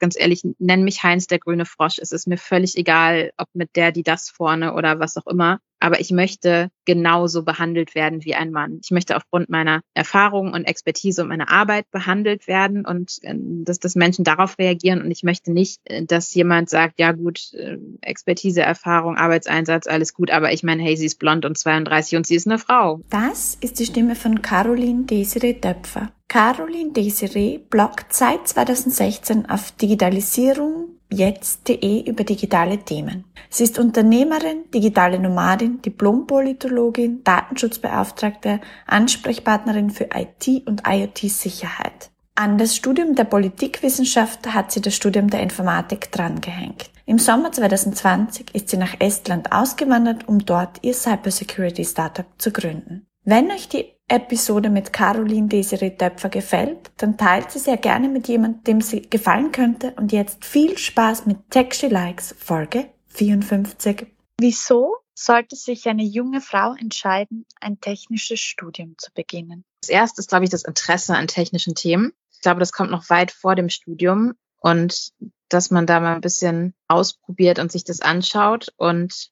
ganz ehrlich, nenn mich Heinz der grüne Frosch. Es ist mir völlig egal, ob mit der, die das vorne oder was auch immer. Aber ich möchte genauso behandelt werden wie ein Mann. Ich möchte aufgrund meiner Erfahrung und Expertise und meiner Arbeit behandelt werden und äh, dass, dass Menschen darauf reagieren. Und ich möchte nicht, äh, dass jemand sagt, ja gut, äh, Expertise, Erfahrung, Arbeitseinsatz, alles gut. Aber ich meine, hey, sie ist blond und 32 und sie ist eine Frau. Das ist die Stimme von Caroline Desiree Döpfer. Caroline Desiree bloggt seit 2016 auf Digitalisierung jetzt.de über digitale Themen. Sie ist Unternehmerin, digitale Nomadin, Diplompolitologin, Datenschutzbeauftragte, Ansprechpartnerin für IT und IoT-Sicherheit. An das Studium der Politikwissenschaft hat sie das Studium der Informatik drangehängt. Im Sommer 2020 ist sie nach Estland ausgewandert, um dort ihr Cybersecurity Startup zu gründen. Wenn euch die Episode mit Caroline Desiree Töpfer gefällt, dann teilt sie sehr gerne mit jemandem, dem sie gefallen könnte. Und jetzt viel Spaß mit Tech Likes Folge 54. Wieso sollte sich eine junge Frau entscheiden, ein technisches Studium zu beginnen? Das erste ist, glaube ich, das Interesse an technischen Themen. Ich glaube, das kommt noch weit vor dem Studium und dass man da mal ein bisschen ausprobiert und sich das anschaut und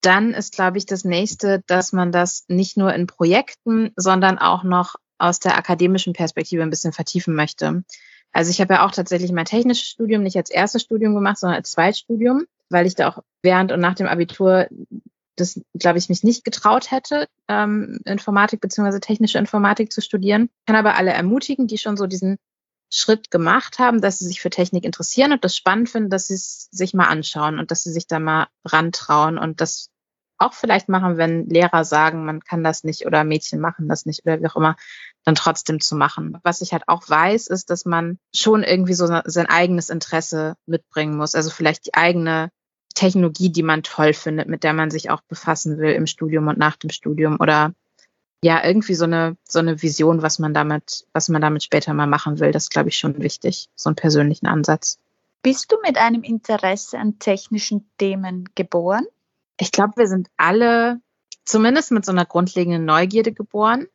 dann ist, glaube ich, das nächste, dass man das nicht nur in Projekten, sondern auch noch aus der akademischen Perspektive ein bisschen vertiefen möchte. Also ich habe ja auch tatsächlich mein technisches Studium nicht als erstes Studium gemacht, sondern als Zweitstudium, weil ich da auch während und nach dem Abitur das, glaube ich, mich nicht getraut hätte, ähm, Informatik beziehungsweise technische Informatik zu studieren. Ich kann aber alle ermutigen, die schon so diesen Schritt gemacht haben, dass sie sich für Technik interessieren und das spannend finden, dass sie es sich mal anschauen und dass sie sich da mal rantrauen und das auch vielleicht machen, wenn Lehrer sagen, man kann das nicht oder Mädchen machen das nicht oder wie auch immer, dann trotzdem zu machen. Was ich halt auch weiß, ist, dass man schon irgendwie so sein eigenes Interesse mitbringen muss. Also vielleicht die eigene Technologie, die man toll findet, mit der man sich auch befassen will im Studium und nach dem Studium oder ja, irgendwie so eine, so eine Vision, was man damit, was man damit später mal machen will. Das ist, glaube ich, schon wichtig, so einen persönlichen Ansatz. Bist du mit einem Interesse an technischen Themen geboren? Ich glaube, wir sind alle zumindest mit so einer grundlegenden Neugierde geboren.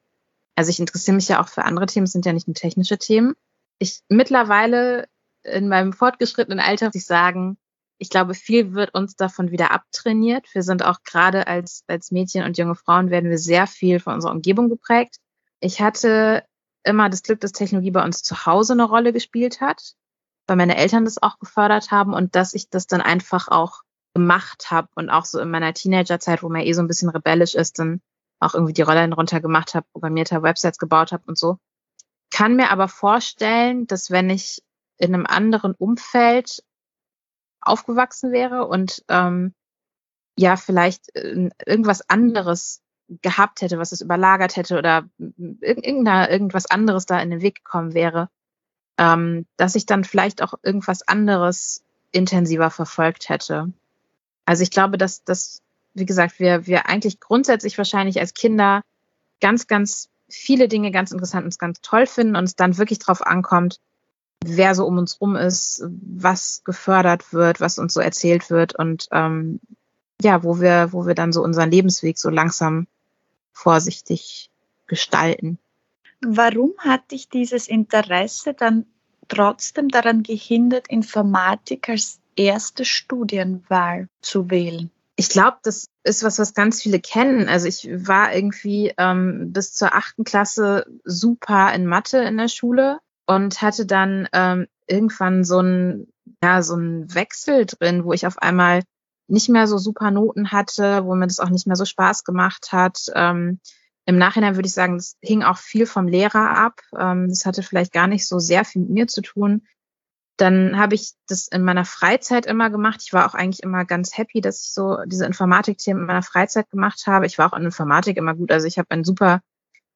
Also ich interessiere mich ja auch für andere Themen, es sind ja nicht nur technische Themen. Ich mittlerweile in meinem fortgeschrittenen Alter muss ich sagen, ich glaube, viel wird uns davon wieder abtrainiert. Wir sind auch gerade als, als Mädchen und junge Frauen werden wir sehr viel von unserer Umgebung geprägt. Ich hatte immer das Glück, dass Technologie bei uns zu Hause eine Rolle gespielt hat, weil meine Eltern das auch gefördert haben und dass ich das dann einfach auch gemacht habe und auch so in meiner Teenagerzeit, wo man eh so ein bisschen rebellisch ist, dann auch irgendwie die Rollen runter gemacht habe, programmiert habe, Websites gebaut habe und so. Kann mir aber vorstellen, dass wenn ich in einem anderen Umfeld aufgewachsen wäre und ähm, ja vielleicht äh, irgendwas anderes gehabt hätte, was es überlagert hätte oder irgendeiner, irgendwas anderes da in den Weg gekommen wäre, ähm, dass ich dann vielleicht auch irgendwas anderes intensiver verfolgt hätte. Also ich glaube, dass, dass wie gesagt, wir, wir eigentlich grundsätzlich wahrscheinlich als Kinder ganz, ganz viele Dinge ganz interessant und ganz toll finden und es dann wirklich drauf ankommt, wer so um uns rum ist, was gefördert wird, was uns so erzählt wird und ähm, ja, wo wir, wo wir dann so unseren Lebensweg so langsam vorsichtig gestalten. Warum hat dich dieses Interesse dann trotzdem daran gehindert, Informatik als erste Studienwahl zu wählen? Ich glaube, das ist was, was ganz viele kennen. Also ich war irgendwie ähm, bis zur achten Klasse super in Mathe in der Schule und hatte dann ähm, irgendwann so ein ja so ein Wechsel drin, wo ich auf einmal nicht mehr so super Noten hatte, wo mir das auch nicht mehr so Spaß gemacht hat. Ähm, Im Nachhinein würde ich sagen, das hing auch viel vom Lehrer ab. Ähm, das hatte vielleicht gar nicht so sehr viel mit mir zu tun. Dann habe ich das in meiner Freizeit immer gemacht. Ich war auch eigentlich immer ganz happy, dass ich so diese Informatik-Themen in meiner Freizeit gemacht habe. Ich war auch in Informatik immer gut. Also ich habe ein super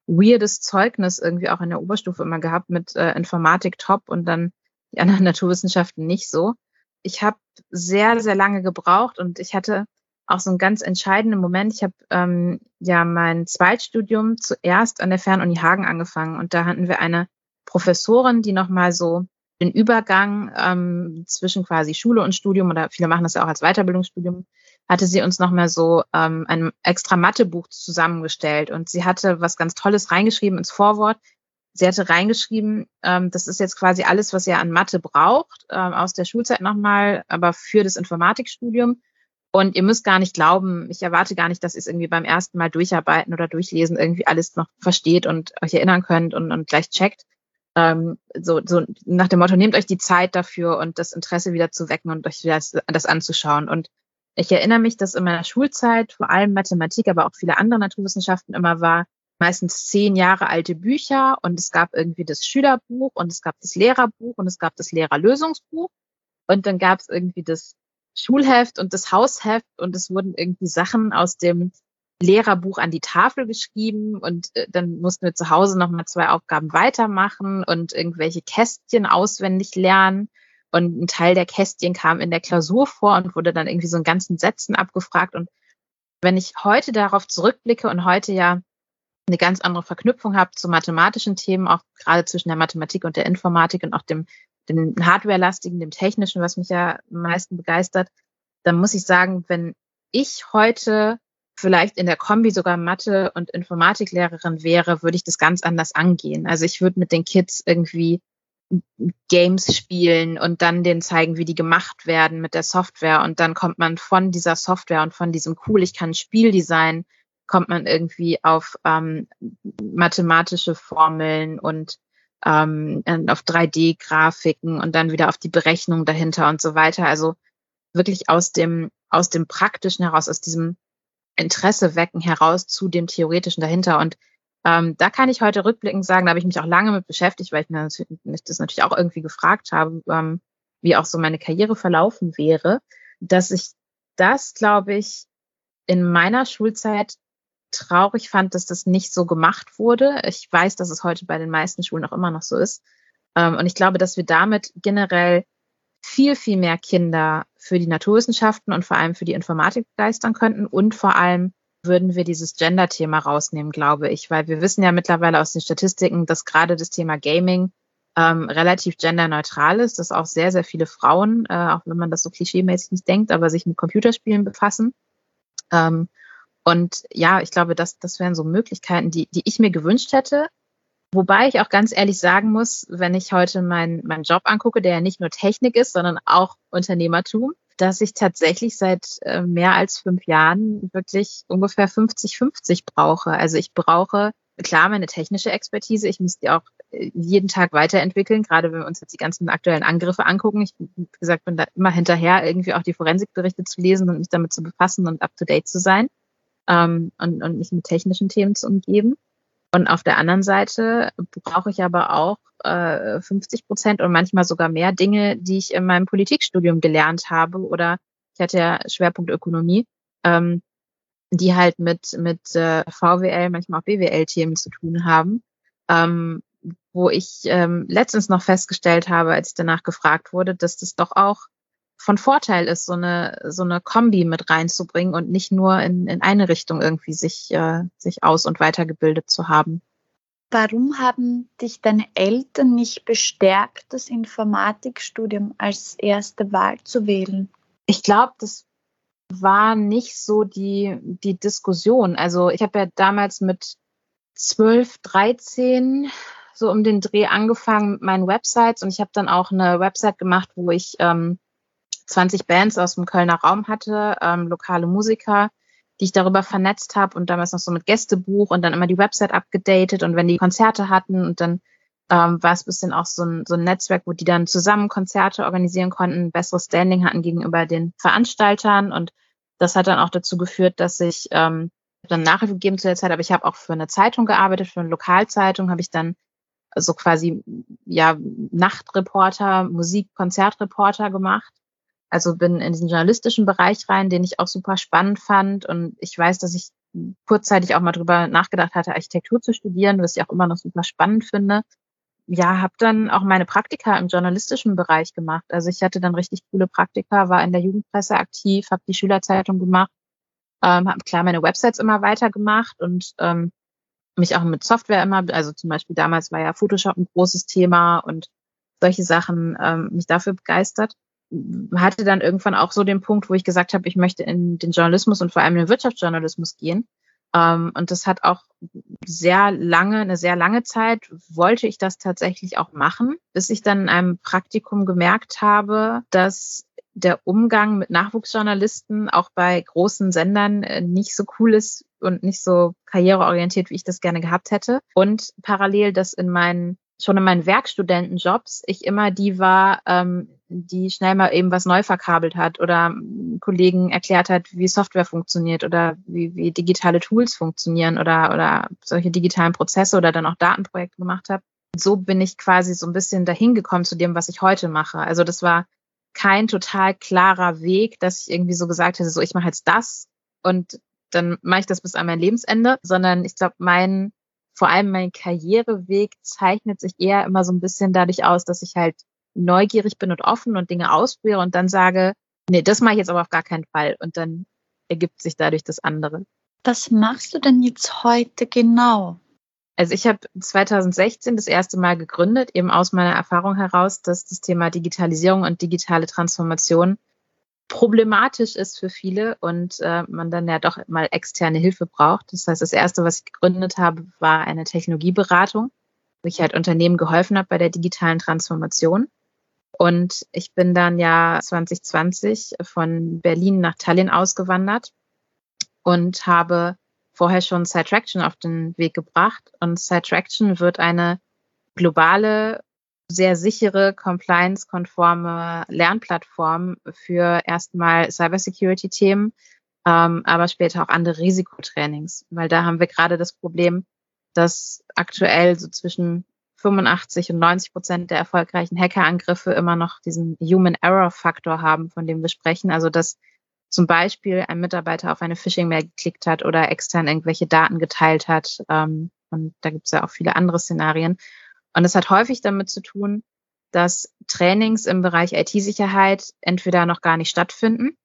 weirdes Zeugnis irgendwie auch in der Oberstufe immer gehabt mit äh, Informatik top und dann die anderen Naturwissenschaften nicht so. Ich habe sehr, sehr lange gebraucht und ich hatte auch so einen ganz entscheidenden Moment. Ich habe ähm, ja mein Zweitstudium zuerst an der Fernuni Hagen angefangen und da hatten wir eine Professorin, die nochmal so den Übergang ähm, zwischen quasi Schule und Studium oder viele machen das ja auch als Weiterbildungsstudium, hatte sie uns nochmal so ähm, ein extra Mathebuch zusammengestellt und sie hatte was ganz Tolles reingeschrieben ins Vorwort. Sie hatte reingeschrieben, ähm, das ist jetzt quasi alles, was ihr an Mathe braucht, ähm, aus der Schulzeit nochmal, aber für das Informatikstudium. Und ihr müsst gar nicht glauben, ich erwarte gar nicht, dass ihr es irgendwie beim ersten Mal durcharbeiten oder durchlesen irgendwie alles noch versteht und euch erinnern könnt und, und gleich checkt. Ähm, so, so nach dem Motto, nehmt euch die Zeit dafür und das Interesse wieder zu wecken und euch das, das anzuschauen. Und ich erinnere mich, dass in meiner Schulzeit vor allem Mathematik, aber auch viele andere Naturwissenschaften immer war, meistens zehn Jahre alte Bücher und es gab irgendwie das Schülerbuch und es gab das Lehrerbuch und es gab das Lehrerlösungsbuch und dann gab es irgendwie das Schulheft und das Hausheft und es wurden irgendwie Sachen aus dem Lehrerbuch an die Tafel geschrieben und äh, dann mussten wir zu Hause nochmal zwei Aufgaben weitermachen und irgendwelche Kästchen auswendig lernen. Und ein Teil der Kästchen kam in der Klausur vor und wurde dann irgendwie so in ganzen Sätzen abgefragt. Und wenn ich heute darauf zurückblicke und heute ja eine ganz andere Verknüpfung habe zu mathematischen Themen, auch gerade zwischen der Mathematik und der Informatik und auch dem, dem Hardware-lastigen, dem technischen, was mich ja am meisten begeistert, dann muss ich sagen, wenn ich heute vielleicht in der Kombi sogar Mathe- und Informatiklehrerin wäre, würde ich das ganz anders angehen. Also ich würde mit den Kids irgendwie Games spielen und dann denen zeigen, wie die gemacht werden mit der Software. Und dann kommt man von dieser Software und von diesem cool, ich kann ein Spiel designen, kommt man irgendwie auf ähm, mathematische Formeln und ähm, auf 3D-Grafiken und dann wieder auf die Berechnung dahinter und so weiter. Also wirklich aus dem, aus dem Praktischen heraus, aus diesem Interesse wecken heraus zu dem Theoretischen dahinter. Und ähm, da kann ich heute rückblickend sagen, da habe ich mich auch lange mit beschäftigt, weil ich mir das natürlich auch irgendwie gefragt habe, ähm, wie auch so meine Karriere verlaufen wäre, dass ich das, glaube ich, in meiner Schulzeit traurig fand, dass das nicht so gemacht wurde. Ich weiß, dass es heute bei den meisten Schulen auch immer noch so ist. Ähm, und ich glaube, dass wir damit generell viel, viel mehr Kinder für die Naturwissenschaften und vor allem für die Informatik begeistern könnten. Und vor allem würden wir dieses Gender-Thema rausnehmen, glaube ich, weil wir wissen ja mittlerweile aus den Statistiken, dass gerade das Thema Gaming ähm, relativ genderneutral ist, dass auch sehr, sehr viele Frauen, äh, auch wenn man das so klischeemäßig nicht denkt, aber sich mit Computerspielen befassen. Ähm, und ja, ich glaube, das, das wären so Möglichkeiten, die, die ich mir gewünscht hätte, Wobei ich auch ganz ehrlich sagen muss, wenn ich heute meinen mein Job angucke, der ja nicht nur Technik ist, sondern auch Unternehmertum, dass ich tatsächlich seit äh, mehr als fünf Jahren wirklich ungefähr 50-50 brauche. Also ich brauche klar meine technische Expertise. Ich muss die auch äh, jeden Tag weiterentwickeln, gerade wenn wir uns jetzt die ganzen aktuellen Angriffe angucken. Ich, wie gesagt, bin da immer hinterher, irgendwie auch die Forensikberichte zu lesen und mich damit zu befassen und up to date zu sein ähm, und, und mich mit technischen Themen zu umgeben. Und auf der anderen Seite brauche ich aber auch äh, 50 Prozent und manchmal sogar mehr Dinge, die ich in meinem Politikstudium gelernt habe oder ich hatte ja Schwerpunkt Ökonomie, ähm, die halt mit, mit äh, VWL, manchmal auch BWL-Themen zu tun haben, ähm, wo ich ähm, letztens noch festgestellt habe, als ich danach gefragt wurde, dass das doch auch von Vorteil ist, so eine, so eine Kombi mit reinzubringen und nicht nur in, in eine Richtung irgendwie sich, äh, sich aus- und weitergebildet zu haben. Warum haben dich deine Eltern nicht bestärkt, das Informatikstudium als erste Wahl zu wählen? Ich glaube, das war nicht so die, die Diskussion. Also ich habe ja damals mit 12, 13 so um den Dreh angefangen mit meinen Websites und ich habe dann auch eine Website gemacht, wo ich ähm, 20 Bands aus dem Kölner Raum hatte, ähm, lokale Musiker, die ich darüber vernetzt habe und damals noch so mit Gästebuch und dann immer die Website abgedatet und wenn die Konzerte hatten und dann ähm, war es bisschen auch so ein, so ein Netzwerk, wo die dann zusammen Konzerte organisieren konnten, besseres Standing hatten gegenüber den Veranstaltern und das hat dann auch dazu geführt, dass ich ähm, dann Nachhilfe gegeben zu der Zeit, aber ich habe auch für eine Zeitung gearbeitet, für eine Lokalzeitung habe ich dann so quasi ja Nachtreporter, Musik, Konzertreporter gemacht also bin in diesen journalistischen Bereich rein, den ich auch super spannend fand. Und ich weiß, dass ich kurzzeitig auch mal drüber nachgedacht hatte, Architektur zu studieren, was ich auch immer noch super spannend finde. Ja, habe dann auch meine Praktika im journalistischen Bereich gemacht. Also ich hatte dann richtig coole Praktika, war in der Jugendpresse aktiv, habe die Schülerzeitung gemacht, ähm, habe klar meine Websites immer weiter gemacht und ähm, mich auch mit Software immer, also zum Beispiel damals war ja Photoshop ein großes Thema und solche Sachen ähm, mich dafür begeistert. Hatte dann irgendwann auch so den Punkt, wo ich gesagt habe, ich möchte in den Journalismus und vor allem in den Wirtschaftsjournalismus gehen. Ähm, und das hat auch sehr lange, eine sehr lange Zeit wollte ich das tatsächlich auch machen, bis ich dann in einem Praktikum gemerkt habe, dass der Umgang mit Nachwuchsjournalisten auch bei großen Sendern äh, nicht so cool ist und nicht so karriereorientiert, wie ich das gerne gehabt hätte. Und parallel, dass in meinen schon in meinen Werkstudentenjobs ich immer die war, ähm, die schnell mal eben was neu verkabelt hat oder Kollegen erklärt hat, wie Software funktioniert oder wie, wie digitale Tools funktionieren oder, oder solche digitalen Prozesse oder dann auch Datenprojekte gemacht habe. So bin ich quasi so ein bisschen dahin gekommen zu dem, was ich heute mache. Also das war kein total klarer Weg, dass ich irgendwie so gesagt hätte, so ich mache jetzt das und dann mache ich das bis an mein Lebensende, sondern ich glaube, mein, vor allem mein Karriereweg zeichnet sich eher immer so ein bisschen dadurch aus, dass ich halt neugierig bin und offen und Dinge ausprobiere und dann sage, nee, das mache ich jetzt aber auf gar keinen Fall. Und dann ergibt sich dadurch das andere. Was machst du denn jetzt heute genau? Also ich habe 2016 das erste Mal gegründet, eben aus meiner Erfahrung heraus, dass das Thema Digitalisierung und digitale Transformation problematisch ist für viele und äh, man dann ja doch mal externe Hilfe braucht. Das heißt, das erste, was ich gegründet habe, war eine Technologieberatung, wo ich halt Unternehmen geholfen habe bei der digitalen Transformation. Und ich bin dann ja 2020 von Berlin nach Tallinn ausgewandert und habe vorher schon Sidetraction auf den Weg gebracht. Und Sidetraction wird eine globale sehr sichere, compliance-konforme Lernplattform für erstmal Cybersecurity-Themen, ähm, aber später auch andere Risikotrainings, weil da haben wir gerade das Problem, dass aktuell so zwischen 85 und 90 Prozent der erfolgreichen Hackerangriffe immer noch diesen Human Error Faktor haben, von dem wir sprechen. Also dass zum Beispiel ein Mitarbeiter auf eine Phishing-Mail geklickt hat oder extern irgendwelche Daten geteilt hat. Ähm, und da gibt es ja auch viele andere Szenarien. Und es hat häufig damit zu tun, dass Trainings im Bereich IT-Sicherheit entweder noch gar nicht stattfinden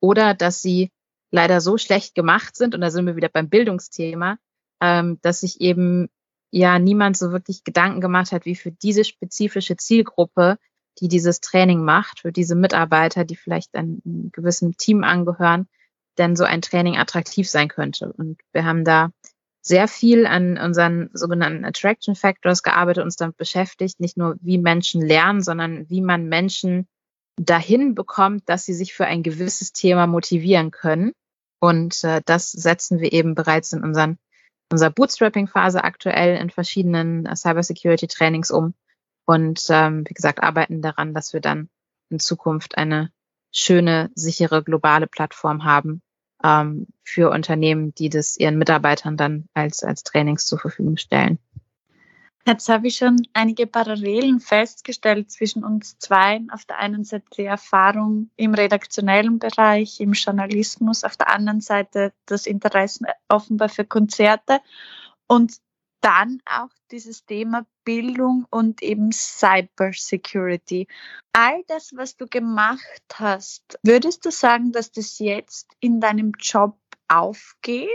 oder dass sie leider so schlecht gemacht sind, und da sind wir wieder beim Bildungsthema, ähm, dass sich eben ja niemand so wirklich Gedanken gemacht hat, wie für diese spezifische Zielgruppe, die dieses Training macht, für diese Mitarbeiter, die vielleicht einem gewissen Team angehören, denn so ein Training attraktiv sein könnte. Und wir haben da sehr viel an unseren sogenannten Attraction Factors gearbeitet, uns damit beschäftigt, nicht nur wie Menschen lernen, sondern wie man Menschen dahin bekommt, dass sie sich für ein gewisses Thema motivieren können. Und äh, das setzen wir eben bereits in unseren, unserer Bootstrapping-Phase aktuell in verschiedenen äh, Cybersecurity-Trainings um. Und ähm, wie gesagt, arbeiten daran, dass wir dann in Zukunft eine schöne, sichere, globale Plattform haben, ähm, für Unternehmen, die das ihren Mitarbeitern dann als, als Trainings zur Verfügung stellen. Jetzt habe ich schon einige Parallelen festgestellt zwischen uns zwei. Auf der einen Seite die Erfahrung im redaktionellen Bereich, im Journalismus, auf der anderen Seite das Interesse offenbar für Konzerte und dann auch dieses Thema Bildung und eben Cyber Security. All das, was du gemacht hast, würdest du sagen, dass das jetzt in deinem Job aufgeht?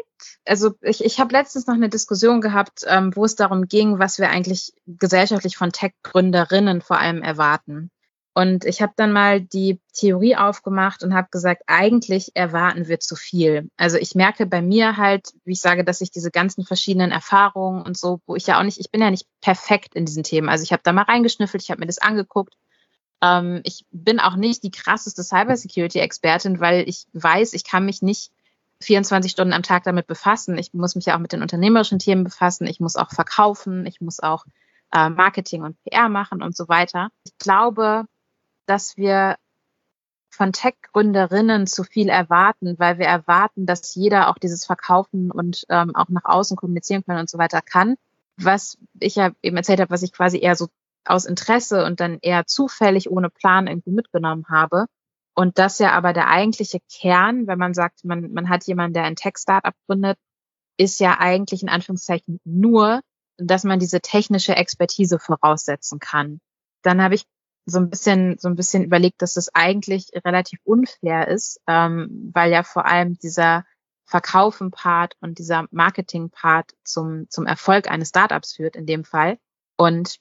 Also ich, ich habe letztens noch eine Diskussion gehabt, ähm, wo es darum ging, was wir eigentlich gesellschaftlich von Tech-Gründerinnen vor allem erwarten. Und ich habe dann mal die Theorie aufgemacht und habe gesagt, eigentlich erwarten wir zu viel. Also ich merke bei mir halt, wie ich sage, dass ich diese ganzen verschiedenen Erfahrungen und so, wo ich ja auch nicht, ich bin ja nicht perfekt in diesen Themen. Also ich habe da mal reingeschnüffelt, ich habe mir das angeguckt. Ähm, ich bin auch nicht die krasseste Cybersecurity-Expertin, weil ich weiß, ich kann mich nicht 24 Stunden am Tag damit befassen. Ich muss mich ja auch mit den unternehmerischen Themen befassen. Ich muss auch verkaufen. Ich muss auch äh, Marketing und PR machen und so weiter. Ich glaube, dass wir von Tech-Gründerinnen zu viel erwarten, weil wir erwarten, dass jeder auch dieses Verkaufen und ähm, auch nach außen kommunizieren können und so weiter kann. Was ich ja eben erzählt habe, was ich quasi eher so aus Interesse und dann eher zufällig ohne Plan irgendwie mitgenommen habe. Und das ja aber der eigentliche Kern, wenn man sagt, man, man hat jemanden, der ein Tech-Startup gründet, ist ja eigentlich in Anführungszeichen nur, dass man diese technische Expertise voraussetzen kann. Dann habe ich so ein bisschen so ein bisschen überlegt, dass das eigentlich relativ unfair ist, ähm, weil ja vor allem dieser Verkaufen-Part und dieser Marketing-Part zum zum Erfolg eines Startups führt in dem Fall. Und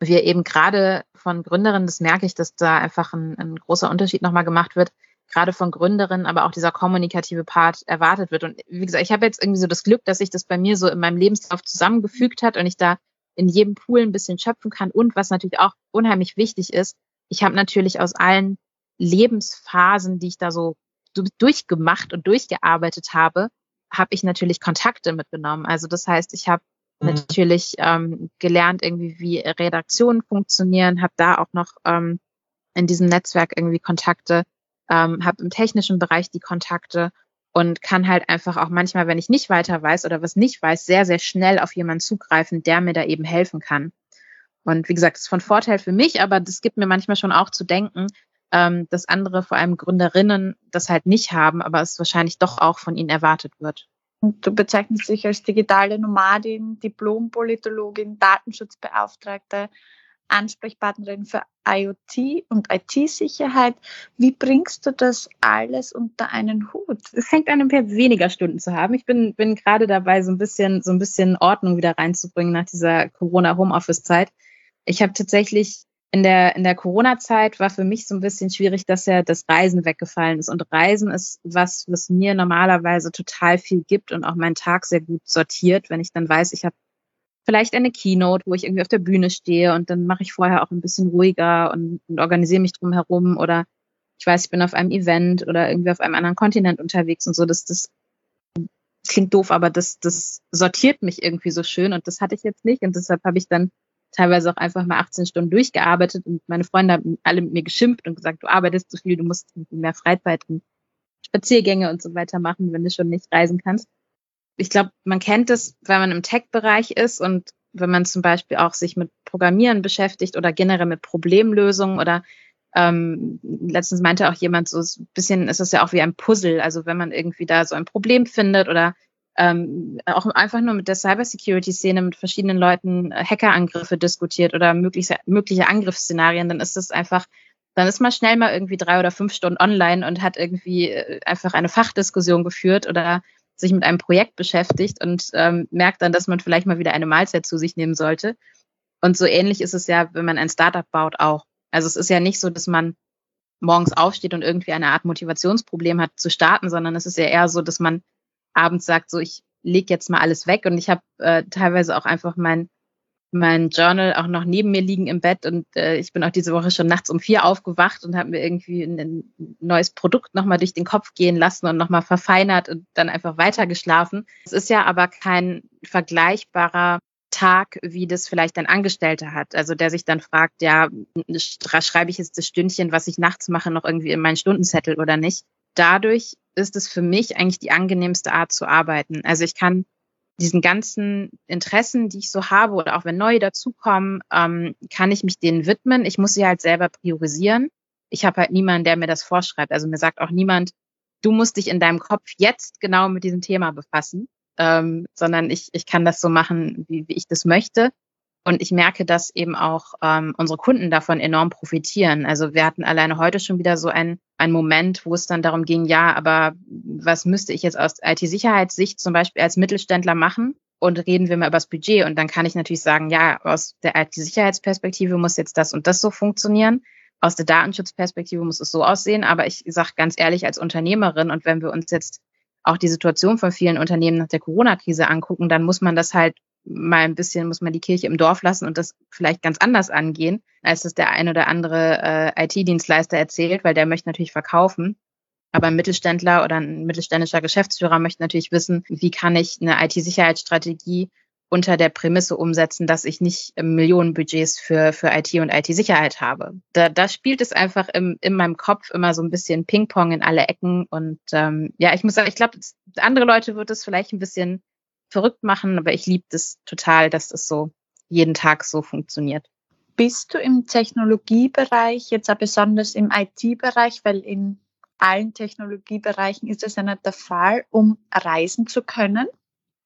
wir eben gerade von Gründerinnen, das merke ich, dass da einfach ein, ein großer Unterschied nochmal gemacht wird, gerade von Gründerinnen, aber auch dieser kommunikative Part erwartet wird. Und wie gesagt, ich habe jetzt irgendwie so das Glück, dass sich das bei mir so in meinem Lebenslauf zusammengefügt hat und ich da in jedem Pool ein bisschen schöpfen kann. Und was natürlich auch unheimlich wichtig ist, ich habe natürlich aus allen Lebensphasen, die ich da so durchgemacht und durchgearbeitet habe, habe ich natürlich Kontakte mitgenommen. Also das heißt, ich habe mhm. natürlich ähm, gelernt, irgendwie wie Redaktionen funktionieren, habe da auch noch ähm, in diesem Netzwerk irgendwie Kontakte, ähm, habe im technischen Bereich die Kontakte und kann halt einfach auch manchmal, wenn ich nicht weiter weiß oder was nicht weiß, sehr, sehr schnell auf jemanden zugreifen, der mir da eben helfen kann. Und wie gesagt, das ist von Vorteil für mich, aber das gibt mir manchmal schon auch zu denken, ähm, dass andere, vor allem Gründerinnen, das halt nicht haben, aber es wahrscheinlich doch auch von ihnen erwartet wird. Und du bezeichnest dich als digitale Nomadin, Diplompolitologin, Datenschutzbeauftragte, Ansprechpartnerin für IoT und IT-Sicherheit. Wie bringst du das alles unter einen Hut? Es hängt an dem weniger Stunden zu haben. Ich bin, bin gerade dabei, so ein bisschen, so ein bisschen Ordnung wieder reinzubringen nach dieser Corona-Homeoffice-Zeit. Ich habe tatsächlich in der, in der Corona-Zeit war für mich so ein bisschen schwierig, dass ja das Reisen weggefallen ist. Und Reisen ist was, was mir normalerweise total viel gibt und auch meinen Tag sehr gut sortiert, wenn ich dann weiß, ich habe vielleicht eine Keynote, wo ich irgendwie auf der Bühne stehe und dann mache ich vorher auch ein bisschen ruhiger und, und organisiere mich drum herum oder ich weiß, ich bin auf einem Event oder irgendwie auf einem anderen Kontinent unterwegs und so. Das, das klingt doof, aber das, das sortiert mich irgendwie so schön und das hatte ich jetzt nicht und deshalb habe ich dann teilweise auch einfach mal 18 Stunden durchgearbeitet und meine Freunde haben alle mit mir geschimpft und gesagt, du arbeitest zu viel, du musst mehr Freizeit und Spaziergänge und so weiter machen, wenn du schon nicht reisen kannst. Ich glaube, man kennt es, wenn man im Tech-Bereich ist und wenn man zum Beispiel auch sich mit Programmieren beschäftigt oder generell mit Problemlösungen oder ähm, letztens meinte auch jemand, so ein bisschen ist es ja auch wie ein Puzzle. Also wenn man irgendwie da so ein Problem findet oder ähm, auch einfach nur mit der Cybersecurity-Szene mit verschiedenen Leuten äh, Hackerangriffe diskutiert oder mögliche, mögliche Angriffsszenarien, dann ist das einfach, dann ist man schnell mal irgendwie drei oder fünf Stunden online und hat irgendwie äh, einfach eine Fachdiskussion geführt oder sich mit einem Projekt beschäftigt und ähm, merkt dann, dass man vielleicht mal wieder eine Mahlzeit zu sich nehmen sollte. Und so ähnlich ist es ja, wenn man ein Startup baut, auch. Also es ist ja nicht so, dass man morgens aufsteht und irgendwie eine Art Motivationsproblem hat zu starten, sondern es ist ja eher so, dass man abends sagt, so ich lege jetzt mal alles weg und ich habe äh, teilweise auch einfach mein mein Journal auch noch neben mir liegen im Bett und äh, ich bin auch diese Woche schon nachts um vier aufgewacht und habe mir irgendwie ein, neues Produkt nochmal durch den Kopf gehen lassen und nochmal verfeinert und dann einfach weitergeschlafen. Es ist ja aber kein vergleichbarer Tag, wie das vielleicht ein Angestellter hat. Also der sich dann fragt, ja, schreibe ich jetzt das Stündchen, was ich nachts mache, noch irgendwie in meinen Stundenzettel oder nicht. Dadurch ist es für mich eigentlich die angenehmste Art zu arbeiten. Also ich kann diesen ganzen Interessen, die ich so habe, oder auch wenn neue dazukommen, ähm, kann ich mich denen widmen. Ich muss sie halt selber priorisieren. Ich habe halt niemanden, der mir das vorschreibt. Also mir sagt auch niemand, du musst dich in deinem Kopf jetzt genau mit diesem Thema befassen, ähm, sondern ich, ich kann das so machen, wie, wie ich das möchte. Und ich merke, dass eben auch ähm, unsere Kunden davon enorm profitieren. Also wir hatten alleine heute schon wieder so ein, ein Moment, wo es dann darum ging, ja, aber was müsste ich jetzt aus IT-Sicherheitssicht zum Beispiel als Mittelständler machen? Und reden wir mal über das Budget. Und dann kann ich natürlich sagen, ja, aus der IT-Sicherheitsperspektive muss jetzt das und das so funktionieren. Aus der Datenschutzperspektive muss es so aussehen. Aber ich sage ganz ehrlich, als Unternehmerin und wenn wir uns jetzt auch die Situation von vielen Unternehmen nach der Corona-Krise angucken, dann muss man das halt mal ein bisschen, muss man die Kirche im Dorf lassen und das vielleicht ganz anders angehen, als das der ein oder andere äh, IT-Dienstleister erzählt, weil der möchte natürlich verkaufen. Aber ein Mittelständler oder ein mittelständischer Geschäftsführer möchte natürlich wissen, wie kann ich eine IT-Sicherheitsstrategie unter der Prämisse umsetzen, dass ich nicht Millionenbudgets für, für IT und IT-Sicherheit habe. Da, da spielt es einfach im, in meinem Kopf immer so ein bisschen Ping-Pong in alle Ecken. Und ähm, ja, ich muss sagen, ich glaube, andere Leute wird es vielleicht ein bisschen verrückt machen, aber ich liebe das total, dass das so jeden Tag so funktioniert. Bist du im Technologiebereich, jetzt auch besonders im IT-Bereich, weil in allen Technologiebereichen ist das ja nicht der Fall, um reisen zu können?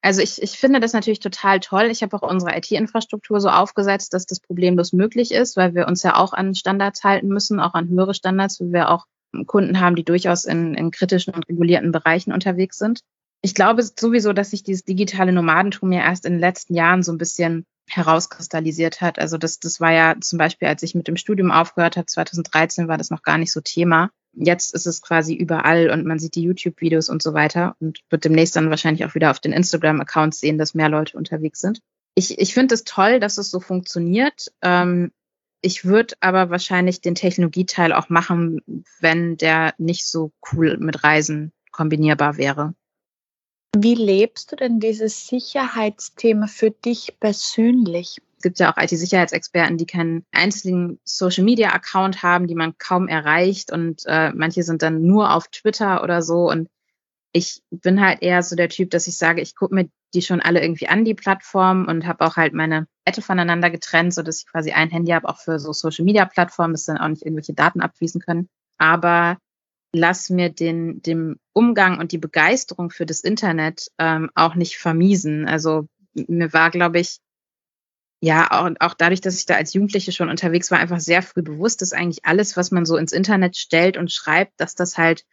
Also ich, ich finde das natürlich total toll. Ich habe auch unsere IT-Infrastruktur so aufgesetzt, dass das problemlos möglich ist, weil wir uns ja auch an Standards halten müssen, auch an höhere Standards, wo wir auch Kunden haben, die durchaus in, in kritischen und regulierten Bereichen unterwegs sind ich glaube sowieso, dass sich dieses digitale Nomadentum ja erst in den letzten Jahren so ein bisschen herauskristallisiert hat. Also das, das war ja zum Beispiel, als ich mit dem Studium aufgehört habe, 2013 war das noch gar nicht so Thema. Jetzt ist es quasi überall und man sieht die YouTube-Videos und so weiter und wird demnächst dann wahrscheinlich auch wieder auf den Instagram-Accounts sehen, dass mehr Leute unterwegs sind. Ich, ich finde es toll, dass es so funktioniert. Ähm, ich würde aber wahrscheinlich den Technologieteil auch machen, wenn der nicht so cool mit Reisen kombinierbar wäre. Wie lebst du denn dieses Sicherheitsthema für dich persönlich? Es gibt ja auch IT-Sicherheitsexperten, die keinen einzigen Social-Media-Account haben, die man kaum erreicht und äh, manche sind dann nur auf Twitter oder so und ich bin halt eher so der Typ, dass ich sage, ich gucke mir die schon alle irgendwie an, die Plattform und habe auch halt meine Wette voneinander getrennt, so dass ich quasi ein Handy habe, auch für so Social Media Plattformen, dass dann auch nicht irgendwelche Daten abfließen können. Aber lass mir den, dem Umgang und die Begeisterung für das Internet ähm, auch nicht vermiesen. Also mir war, glaube ich, ja, auch, auch dadurch, dass ich da als Jugendliche schon unterwegs war, einfach sehr früh bewusst, dass eigentlich alles, was man so ins Internet stellt und schreibt, dass das halt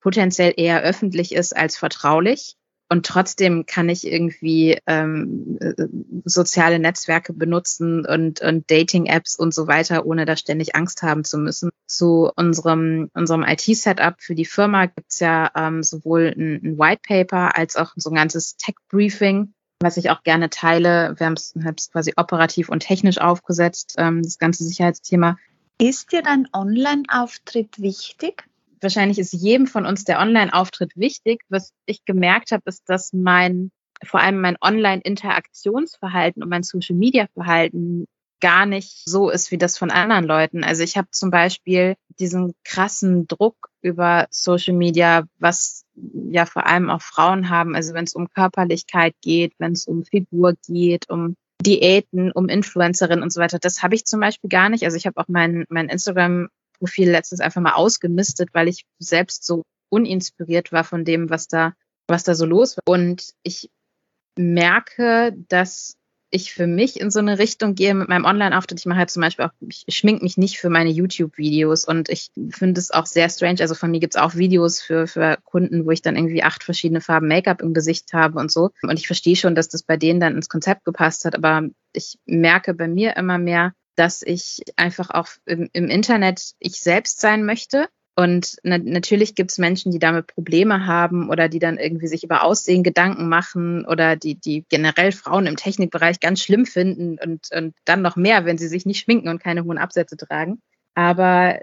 potenziell eher öffentlich ist als vertraulich. Und trotzdem kann ich irgendwie ähm, äh, soziale Netzwerke benutzen und, und Dating-Apps und so weiter, ohne da ständig Angst haben zu müssen. Zu unserem, unserem IT-Setup für die Firma gibt's ja ähm, sowohl ein, ein White Paper als auch so ein ganzes Tech-Briefing, was ich auch gerne teile. Wir haben es quasi operativ und technisch aufgesetzt, ähm, das ganze Sicherheitsthema. Ist dir dein Online-Auftritt wichtig? Wahrscheinlich ist jedem von uns der Online-Auftritt wichtig. Was ich gemerkt habe, ist, dass mein, vor allem mein Online-Interaktionsverhalten und mein Social-Media-Verhalten gar nicht so ist wie das von anderen Leuten. Also ich habe zum Beispiel diesen krassen Druck über Social Media, was ja vor allem auch Frauen haben. Also wenn es um Körperlichkeit geht, wenn es um Figur geht, um Diäten, um Influencerinnen und so weiter. Das habe ich zum Beispiel gar nicht. Also ich habe auch mein, mein Instagram Profil letztens einfach mal ausgemistet, weil ich selbst so uninspiriert war von dem, was da, was da so los war. Und ich merke, dass ich für mich in so eine Richtung gehe mit meinem Online-Auftritt. Ich mache halt zum Beispiel auch, ich schmink mich nicht für meine YouTube-Videos und ich finde es auch sehr strange. Also von mir gibt's auch Videos für, für Kunden, wo ich dann irgendwie acht verschiedene Farben Make-up im Gesicht habe und so. Und ich verstehe schon, dass das bei denen dann ins Konzept gepasst hat, aber ich merke bei mir immer mehr, dass ich einfach auch im, im Internet ich selbst sein möchte. Und na natürlich gibt es Menschen, die damit Probleme haben oder die dann irgendwie sich über Aussehen Gedanken machen oder die, die generell Frauen im Technikbereich ganz schlimm finden und, und dann noch mehr, wenn sie sich nicht schminken und keine hohen Absätze tragen. Aber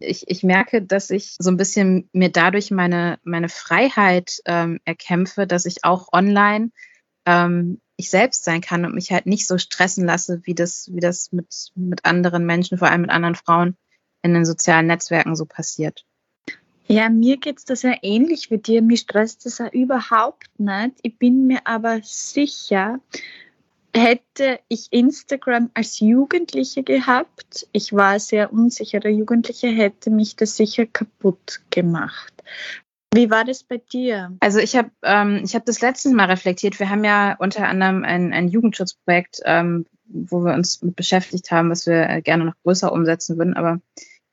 ich, ich merke, dass ich so ein bisschen mir dadurch meine, meine Freiheit ähm, erkämpfe, dass ich auch online ähm, ich selbst sein kann und mich halt nicht so stressen lasse, wie das, wie das mit, mit anderen Menschen, vor allem mit anderen Frauen in den sozialen Netzwerken so passiert. Ja, mir geht's das ja ähnlich wie dir. Mir stresst das ja überhaupt nicht. Ich bin mir aber sicher, hätte ich Instagram als Jugendliche gehabt, ich war sehr unsichere Jugendliche, hätte mich das sicher kaputt gemacht. Wie war das bei dir? Also ich habe ähm, ich habe das letztes Mal reflektiert. Wir haben ja unter anderem ein, ein Jugendschutzprojekt, ähm, wo wir uns mit beschäftigt haben, was wir äh, gerne noch größer umsetzen würden. Aber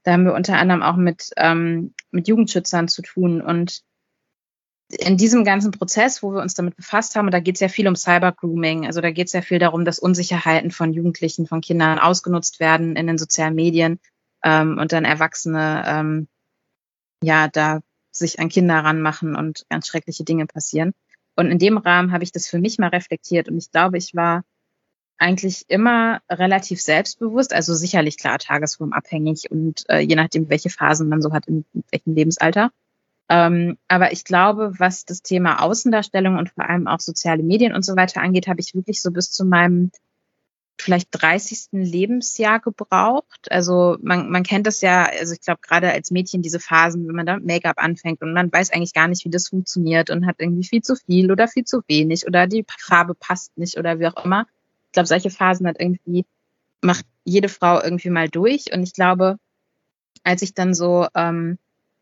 da haben wir unter anderem auch mit ähm, mit Jugendschützern zu tun und in diesem ganzen Prozess, wo wir uns damit befasst haben, und da geht es ja viel um Cybergrooming, also da geht es ja viel darum, dass Unsicherheiten von Jugendlichen, von Kindern ausgenutzt werden in den sozialen Medien ähm, und dann Erwachsene ähm, ja da sich an Kinder ranmachen und ganz schreckliche Dinge passieren. Und in dem Rahmen habe ich das für mich mal reflektiert und ich glaube, ich war eigentlich immer relativ selbstbewusst, also sicherlich klar tagesformabhängig und äh, je nachdem, welche Phasen man so hat, in, in welchem Lebensalter. Ähm, aber ich glaube, was das Thema Außendarstellung und vor allem auch soziale Medien und so weiter angeht, habe ich wirklich so bis zu meinem vielleicht 30. Lebensjahr gebraucht. Also man, man kennt das ja, also ich glaube gerade als Mädchen diese Phasen, wenn man da Make-up anfängt und man weiß eigentlich gar nicht, wie das funktioniert und hat irgendwie viel zu viel oder viel zu wenig oder die Farbe passt nicht oder wie auch immer. Ich glaube, solche Phasen hat irgendwie, macht jede Frau irgendwie mal durch. Und ich glaube, als ich dann so, ähm,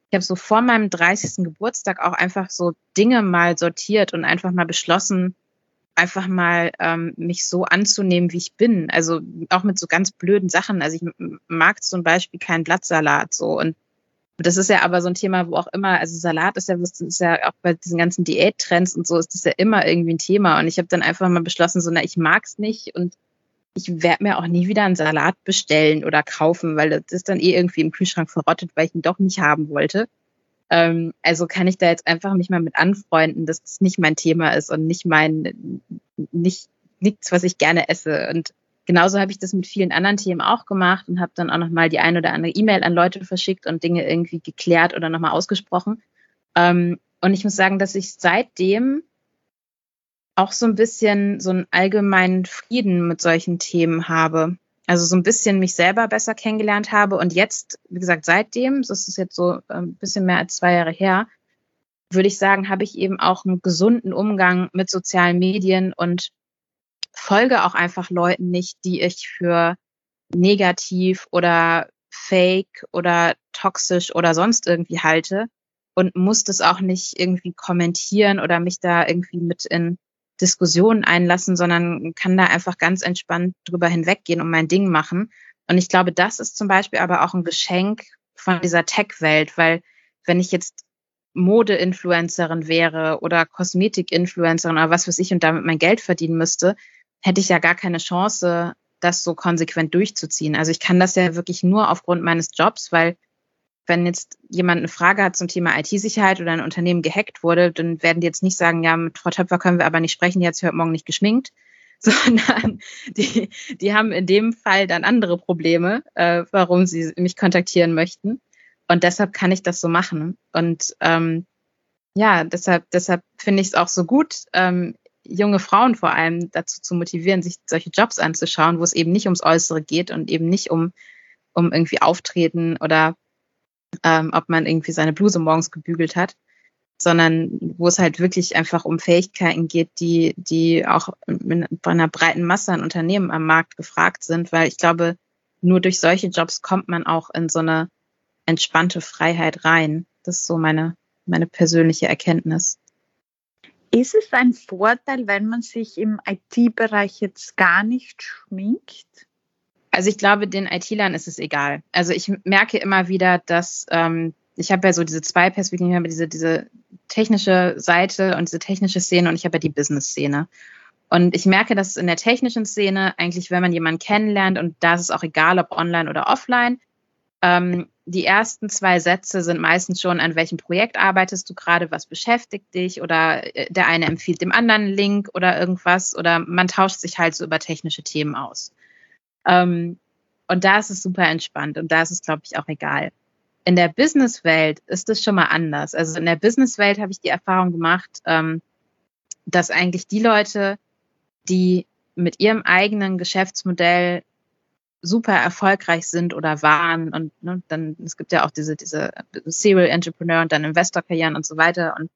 ich habe so vor meinem 30. Geburtstag auch einfach so Dinge mal sortiert und einfach mal beschlossen, einfach mal ähm, mich so anzunehmen, wie ich bin. Also auch mit so ganz blöden Sachen. Also ich mag zum Beispiel keinen Blattsalat so und das ist ja aber so ein Thema, wo auch immer, also Salat ist ja, ist ja auch bei diesen ganzen Diättrends und so ist das ja immer irgendwie ein Thema. Und ich habe dann einfach mal beschlossen, so, na, ich mag's nicht und ich werde mir auch nie wieder einen Salat bestellen oder kaufen, weil das ist dann eh irgendwie im Kühlschrank verrottet, weil ich ihn doch nicht haben wollte. Ähm, also kann ich da jetzt einfach mich mal mit anfreunden, dass das nicht mein Thema ist und nicht mein, nicht nichts, was ich gerne esse. Und genauso habe ich das mit vielen anderen Themen auch gemacht und habe dann auch nochmal die ein oder andere E-Mail an Leute verschickt und Dinge irgendwie geklärt oder nochmal ausgesprochen. Ähm, und ich muss sagen, dass ich seitdem auch so ein bisschen so einen allgemeinen Frieden mit solchen Themen habe. Also so ein bisschen mich selber besser kennengelernt habe. Und jetzt, wie gesagt, seitdem, das ist jetzt so ein ähm, bisschen mehr als zwei Jahre her, würde ich sagen, habe ich eben auch einen gesunden Umgang mit sozialen Medien und folge auch einfach Leuten nicht, die ich für negativ oder fake oder toxisch oder sonst irgendwie halte und muss das auch nicht irgendwie kommentieren oder mich da irgendwie mit in Diskussionen einlassen, sondern kann da einfach ganz entspannt drüber hinweggehen und mein Ding machen. Und ich glaube, das ist zum Beispiel aber auch ein Geschenk von dieser Tech-Welt, weil wenn ich jetzt Mode-Influencerin wäre oder Kosmetik-Influencerin oder was weiß ich und damit mein Geld verdienen müsste, hätte ich ja gar keine Chance, das so konsequent durchzuziehen. Also ich kann das ja wirklich nur aufgrund meines Jobs, weil wenn jetzt jemand eine Frage hat zum Thema IT-Sicherheit oder ein Unternehmen gehackt wurde, dann werden die jetzt nicht sagen, ja, mit Frau Töpfer können wir aber nicht sprechen, die hat sich heute Morgen nicht geschminkt, sondern die, die haben in dem Fall dann andere Probleme, äh, warum sie mich kontaktieren möchten. Und deshalb kann ich das so machen. Und ähm, ja, deshalb, deshalb finde ich es auch so gut, ähm, junge Frauen vor allem dazu zu motivieren, sich solche Jobs anzuschauen, wo es eben nicht ums Äußere geht und eben nicht um, um irgendwie Auftreten oder ähm, ob man irgendwie seine Bluse morgens gebügelt hat, sondern wo es halt wirklich einfach um Fähigkeiten geht, die, die auch bei einer breiten Masse an Unternehmen am Markt gefragt sind, weil ich glaube, nur durch solche Jobs kommt man auch in so eine entspannte Freiheit rein. Das ist so meine, meine persönliche Erkenntnis. Ist es ein Vorteil, wenn man sich im IT-Bereich jetzt gar nicht schminkt? Also ich glaube, den IT-Lern ist es egal. Also ich merke immer wieder, dass ähm, ich habe ja so diese zwei Perspektiven, ich habe diese, diese technische Seite und diese technische Szene und ich habe ja die Business-Szene. Und ich merke, dass in der technischen Szene eigentlich, wenn man jemanden kennenlernt, und da ist es auch egal, ob online oder offline, ähm, die ersten zwei Sätze sind meistens schon, an welchem Projekt arbeitest du gerade, was beschäftigt dich oder äh, der eine empfiehlt dem anderen Link oder irgendwas oder man tauscht sich halt so über technische Themen aus. Ähm, und da ist es super entspannt und da ist es, glaube ich, auch egal. In der Businesswelt ist es schon mal anders. Also in der Businesswelt habe ich die Erfahrung gemacht, ähm, dass eigentlich die Leute, die mit ihrem eigenen Geschäftsmodell super erfolgreich sind oder waren und ne, dann es gibt ja auch diese diese Serial Entrepreneur und dann Investor-Karrieren und so weiter und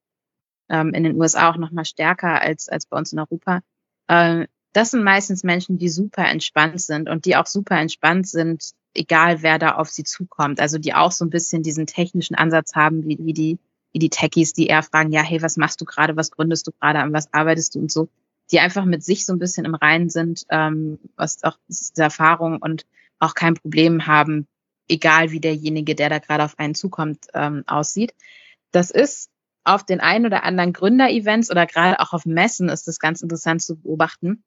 ähm, in den USA auch noch mal stärker als als bei uns in Europa. Äh, das sind meistens Menschen, die super entspannt sind und die auch super entspannt sind, egal wer da auf sie zukommt. Also die auch so ein bisschen diesen technischen Ansatz haben, wie, wie die wie die Techies, die eher fragen, ja, hey, was machst du gerade, was gründest du gerade, an was arbeitest du und so die einfach mit sich so ein bisschen im Reinen sind, ähm, was auch diese Erfahrung und auch kein Problem haben, egal wie derjenige, der da gerade auf einen zukommt, ähm, aussieht. Das ist auf den ein oder anderen Gründer-Events oder gerade auch auf Messen ist das ganz interessant zu beobachten,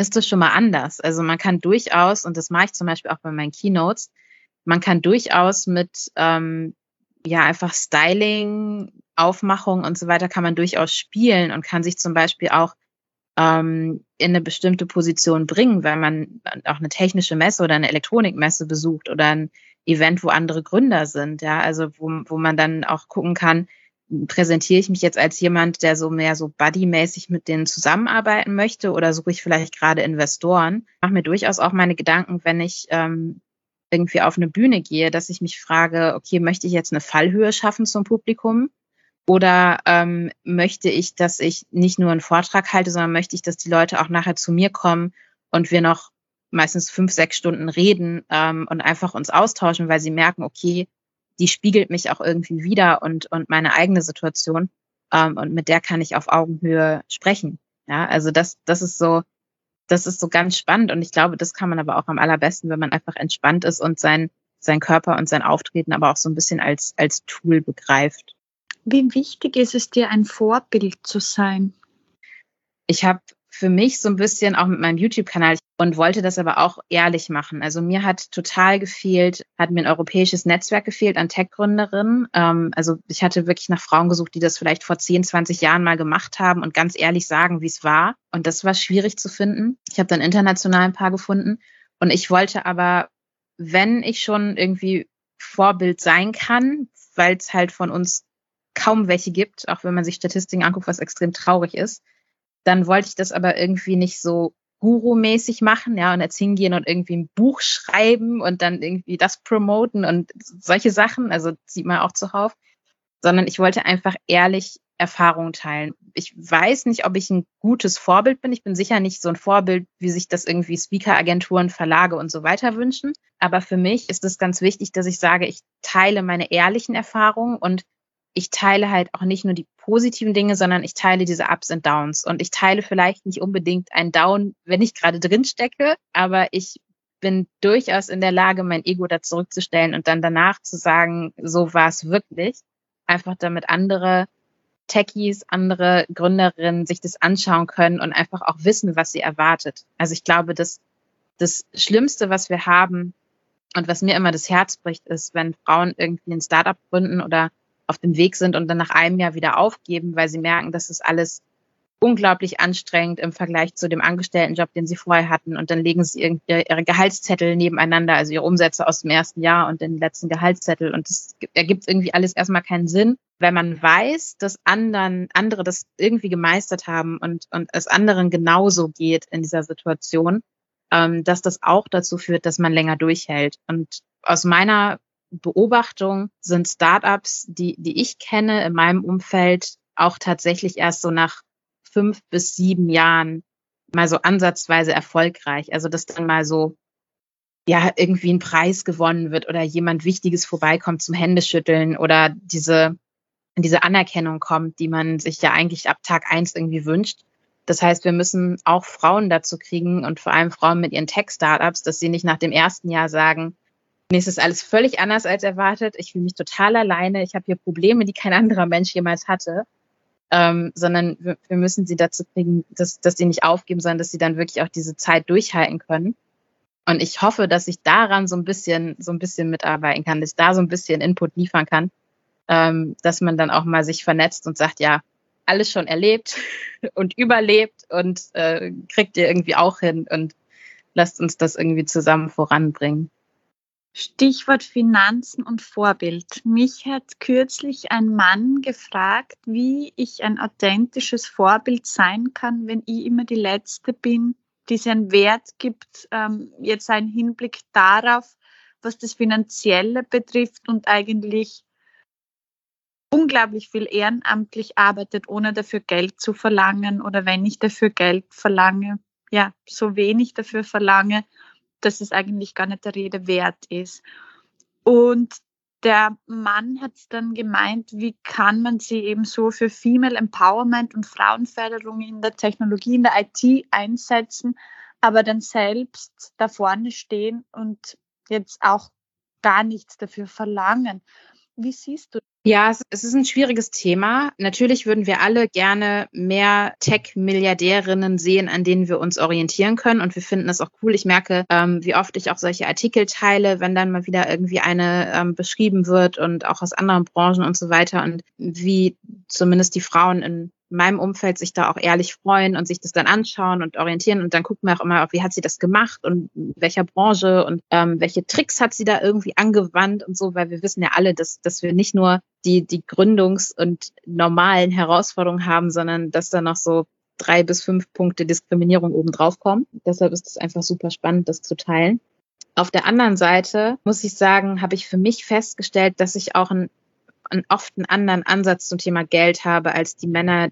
ist das schon mal anders. Also man kann durchaus, und das mache ich zum Beispiel auch bei meinen Keynotes, man kann durchaus mit ähm, ja einfach Styling, Aufmachung und so weiter kann man durchaus spielen und kann sich zum Beispiel auch ähm, in eine bestimmte Position bringen, weil man auch eine technische Messe oder eine Elektronikmesse besucht oder ein Event, wo andere Gründer sind, ja, also wo, wo man dann auch gucken kann, präsentiere ich mich jetzt als jemand, der so mehr so buddymäßig mit denen zusammenarbeiten möchte oder suche ich vielleicht gerade Investoren? Ich mache mir durchaus auch meine Gedanken, wenn ich ähm, irgendwie auf eine Bühne gehe, dass ich mich frage, okay, möchte ich jetzt eine Fallhöhe schaffen zum Publikum? Oder ähm, möchte ich, dass ich nicht nur einen Vortrag halte, sondern möchte ich, dass die Leute auch nachher zu mir kommen und wir noch meistens fünf, sechs Stunden reden ähm, und einfach uns austauschen, weil sie merken, okay, die spiegelt mich auch irgendwie wieder und, und meine eigene Situation. Ähm, und mit der kann ich auf Augenhöhe sprechen. Ja, also das, das ist so, das ist so ganz spannend. Und ich glaube, das kann man aber auch am allerbesten, wenn man einfach entspannt ist und sein, sein Körper und sein Auftreten aber auch so ein bisschen als, als Tool begreift. Wie wichtig ist es dir, ein Vorbild zu sein? Ich habe für mich so ein bisschen auch mit meinem YouTube-Kanal, und wollte das aber auch ehrlich machen. Also mir hat total gefehlt, hat mir ein europäisches Netzwerk gefehlt an Tech-Gründerinnen. Ähm, also ich hatte wirklich nach Frauen gesucht, die das vielleicht vor 10, 20 Jahren mal gemacht haben und ganz ehrlich sagen, wie es war. Und das war schwierig zu finden. Ich habe dann international ein paar gefunden. Und ich wollte aber, wenn ich schon irgendwie Vorbild sein kann, weil es halt von uns kaum welche gibt, auch wenn man sich Statistiken anguckt, was extrem traurig ist, dann wollte ich das aber irgendwie nicht so Guru-mäßig machen, ja, und jetzt hingehen und irgendwie ein Buch schreiben und dann irgendwie das promoten und solche Sachen, also sieht man auch zuhauf, sondern ich wollte einfach ehrlich Erfahrungen teilen. Ich weiß nicht, ob ich ein gutes Vorbild bin. Ich bin sicher nicht so ein Vorbild, wie sich das irgendwie Speaker-Agenturen, Verlage und so weiter wünschen. Aber für mich ist es ganz wichtig, dass ich sage, ich teile meine ehrlichen Erfahrungen und ich teile halt auch nicht nur die positiven Dinge, sondern ich teile diese Ups und Downs. Und ich teile vielleicht nicht unbedingt ein Down, wenn ich gerade drin stecke, aber ich bin durchaus in der Lage, mein Ego da zurückzustellen und dann danach zu sagen, so war es wirklich. Einfach damit andere Techies, andere Gründerinnen sich das anschauen können und einfach auch wissen, was sie erwartet. Also ich glaube, dass das Schlimmste, was wir haben und was mir immer das Herz bricht, ist, wenn Frauen irgendwie ein Startup gründen oder auf dem Weg sind und dann nach einem Jahr wieder aufgeben, weil sie merken, dass es alles unglaublich anstrengend im Vergleich zu dem Angestelltenjob, den sie vorher hatten. Und dann legen sie ihre Gehaltszettel nebeneinander, also ihre Umsätze aus dem ersten Jahr und den letzten Gehaltszettel. Und das ergibt irgendwie alles erstmal keinen Sinn, wenn man weiß, dass anderen, andere das irgendwie gemeistert haben und, und es anderen genauso geht in dieser Situation, ähm, dass das auch dazu führt, dass man länger durchhält. Und aus meiner Beobachtung sind Startups, die, die ich kenne in meinem Umfeld, auch tatsächlich erst so nach fünf bis sieben Jahren mal so ansatzweise erfolgreich. Also dass dann mal so ja irgendwie ein Preis gewonnen wird oder jemand Wichtiges vorbeikommt zum Händeschütteln oder diese diese Anerkennung kommt, die man sich ja eigentlich ab Tag eins irgendwie wünscht. Das heißt, wir müssen auch Frauen dazu kriegen und vor allem Frauen mit ihren Tech-Startups, dass sie nicht nach dem ersten Jahr sagen, Es ist alles völlig anders als erwartet. Ich fühle mich total alleine. Ich habe hier Probleme, die kein anderer Mensch jemals hatte. Ähm, sondern wir, wir müssen sie dazu kriegen, dass, dass sie nicht aufgeben, sondern dass sie dann wirklich auch diese Zeit durchhalten können. Und ich hoffe, dass ich daran so ein bisschen, so ein bisschen mitarbeiten kann, dass ich da so ein bisschen Input liefern kann, ähm, dass man dann auch mal sich vernetzt und sagt, ja, alles schon erlebt und überlebt und äh, kriegt ihr irgendwie auch hin und lasst uns das irgendwie zusammen voranbringen. Stichwort Finanzen und Vorbild. Mich hat kürzlich ein Mann gefragt, wie ich ein authentisches Vorbild sein kann, wenn ich immer die Letzte bin, die seinen Wert gibt, ähm, jetzt ein Hinblick darauf, was das Finanzielle betrifft und eigentlich unglaublich viel ehrenamtlich arbeitet, ohne dafür Geld zu verlangen oder wenn ich dafür Geld verlange, ja, so wenig dafür verlange dass es eigentlich gar nicht der Rede wert ist. Und der Mann hat dann gemeint, wie kann man sie eben so für Female Empowerment und Frauenförderung in der Technologie, in der IT einsetzen, aber dann selbst da vorne stehen und jetzt auch gar nichts dafür verlangen. Wie siehst du ja, es ist ein schwieriges Thema. Natürlich würden wir alle gerne mehr Tech-Milliardärinnen sehen, an denen wir uns orientieren können. Und wir finden es auch cool. Ich merke, ähm, wie oft ich auch solche Artikel teile, wenn dann mal wieder irgendwie eine ähm, beschrieben wird und auch aus anderen Branchen und so weiter. Und wie zumindest die Frauen in meinem Umfeld sich da auch ehrlich freuen und sich das dann anschauen und orientieren und dann gucken wir auch immer, wie hat sie das gemacht und in welcher Branche und ähm, welche Tricks hat sie da irgendwie angewandt und so, weil wir wissen ja alle, dass, dass wir nicht nur die, die Gründungs- und normalen Herausforderungen haben, sondern dass da noch so drei bis fünf Punkte Diskriminierung obendrauf kommen. Deshalb ist es einfach super spannend, das zu teilen. Auf der anderen Seite muss ich sagen, habe ich für mich festgestellt, dass ich auch ein einen, oft einen anderen Ansatz zum Thema Geld habe als die Männer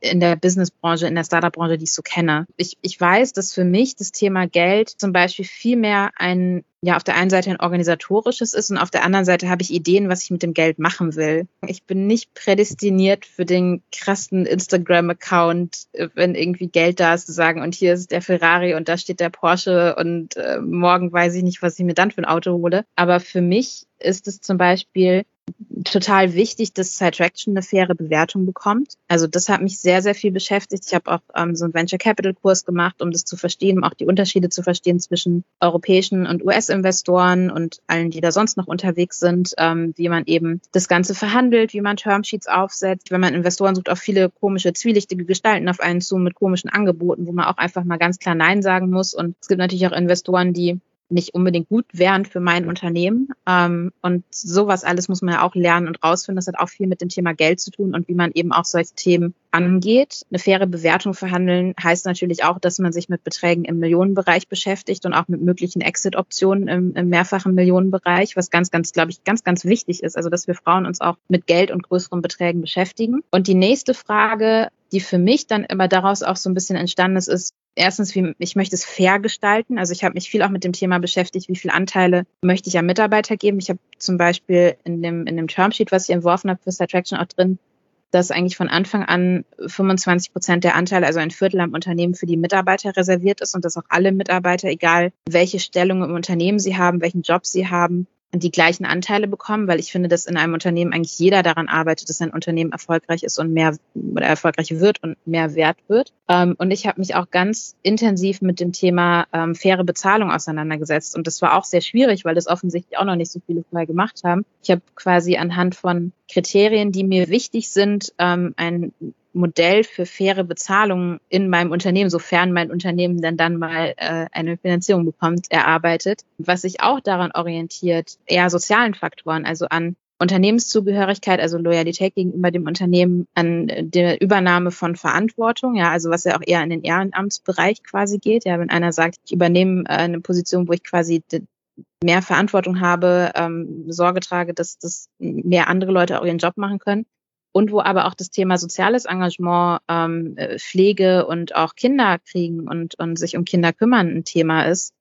in der Businessbranche, in der Startup-Branche, die ich so kenne. Ich, ich weiß, dass für mich das Thema Geld zum Beispiel viel mehr ein, ja, auf der einen Seite ein organisatorisches ist und auf der anderen Seite habe ich Ideen, was ich mit dem Geld machen will. Ich bin nicht prädestiniert für den krassen Instagram-Account, wenn irgendwie Geld da ist, zu sagen, und hier ist der Ferrari und da steht der Porsche und äh, morgen weiß ich nicht, was ich mir dann für ein Auto hole. Aber für mich ist es zum Beispiel total wichtig, dass Sidetraction eine faire Bewertung bekommt. Also das hat mich sehr, sehr viel beschäftigt. Ich habe auch ähm, so einen Venture Capital Kurs gemacht, um das zu verstehen, um auch die Unterschiede zu verstehen zwischen europäischen und US-Investoren und allen, die da sonst noch unterwegs sind, ähm, wie man eben das Ganze verhandelt, wie man Termsheets aufsetzt. Wenn man Investoren sucht, auch viele komische, zwielichtige Gestalten auf einen zu mit komischen Angeboten, wo man auch einfach mal ganz klar Nein sagen muss. Und es gibt natürlich auch Investoren, die nicht unbedingt gut wären für mein Unternehmen. Ähm, und sowas alles muss man ja auch lernen und rausfinden. Das hat auch viel mit dem Thema Geld zu tun und wie man eben auch solche Themen angeht. Eine faire Bewertung verhandeln heißt natürlich auch, dass man sich mit Beträgen im Millionenbereich beschäftigt und auch mit möglichen Exit-Optionen im, im mehrfachen Millionenbereich, was ganz, ganz, glaube ich, ganz, ganz wichtig ist. Also, dass wir Frauen uns auch mit Geld und größeren Beträgen beschäftigen. Und die nächste Frage, die für mich dann immer daraus auch so ein bisschen entstanden ist, ist, erstens, wie, ich möchte es fair gestalten. Also ich habe mich viel auch mit dem Thema beschäftigt, wie viele Anteile möchte ich an Mitarbeiter geben. Ich habe zum Beispiel in dem, in dem Termsheet, was ich entworfen habe für Attraction auch drin, dass eigentlich von Anfang an 25 Prozent der Anteile, also ein Viertel am Unternehmen für die Mitarbeiter reserviert ist und dass auch alle Mitarbeiter, egal welche Stellung im Unternehmen sie haben, welchen Job sie haben, die gleichen Anteile bekommen, weil ich finde, dass in einem Unternehmen eigentlich jeder daran arbeitet, dass ein Unternehmen erfolgreich ist und mehr oder erfolgreich wird und mehr wert wird. Ähm, und ich habe mich auch ganz intensiv mit dem Thema ähm, faire Bezahlung auseinandergesetzt. Und das war auch sehr schwierig, weil das offensichtlich auch noch nicht so viele vorher gemacht haben. Ich habe quasi anhand von Kriterien, die mir wichtig sind, ähm, ein Modell für faire Bezahlung in meinem Unternehmen, sofern mein Unternehmen denn dann mal äh, eine Finanzierung bekommt, erarbeitet, was sich auch daran orientiert, eher sozialen Faktoren, also an Unternehmenszugehörigkeit, also Loyalität gegenüber dem Unternehmen, an der Übernahme von Verantwortung, ja, also was ja auch eher in den Ehrenamtsbereich quasi geht. Ja, wenn einer sagt, ich übernehme äh, eine Position, wo ich quasi mehr Verantwortung habe, ähm, Sorge trage, dass, dass mehr andere Leute auch ihren Job machen können, und wo aber auch das Thema soziales Engagement, ähm, äh, Pflege und auch Kinder kriegen und, und sich um Kinder kümmern ein Thema ist,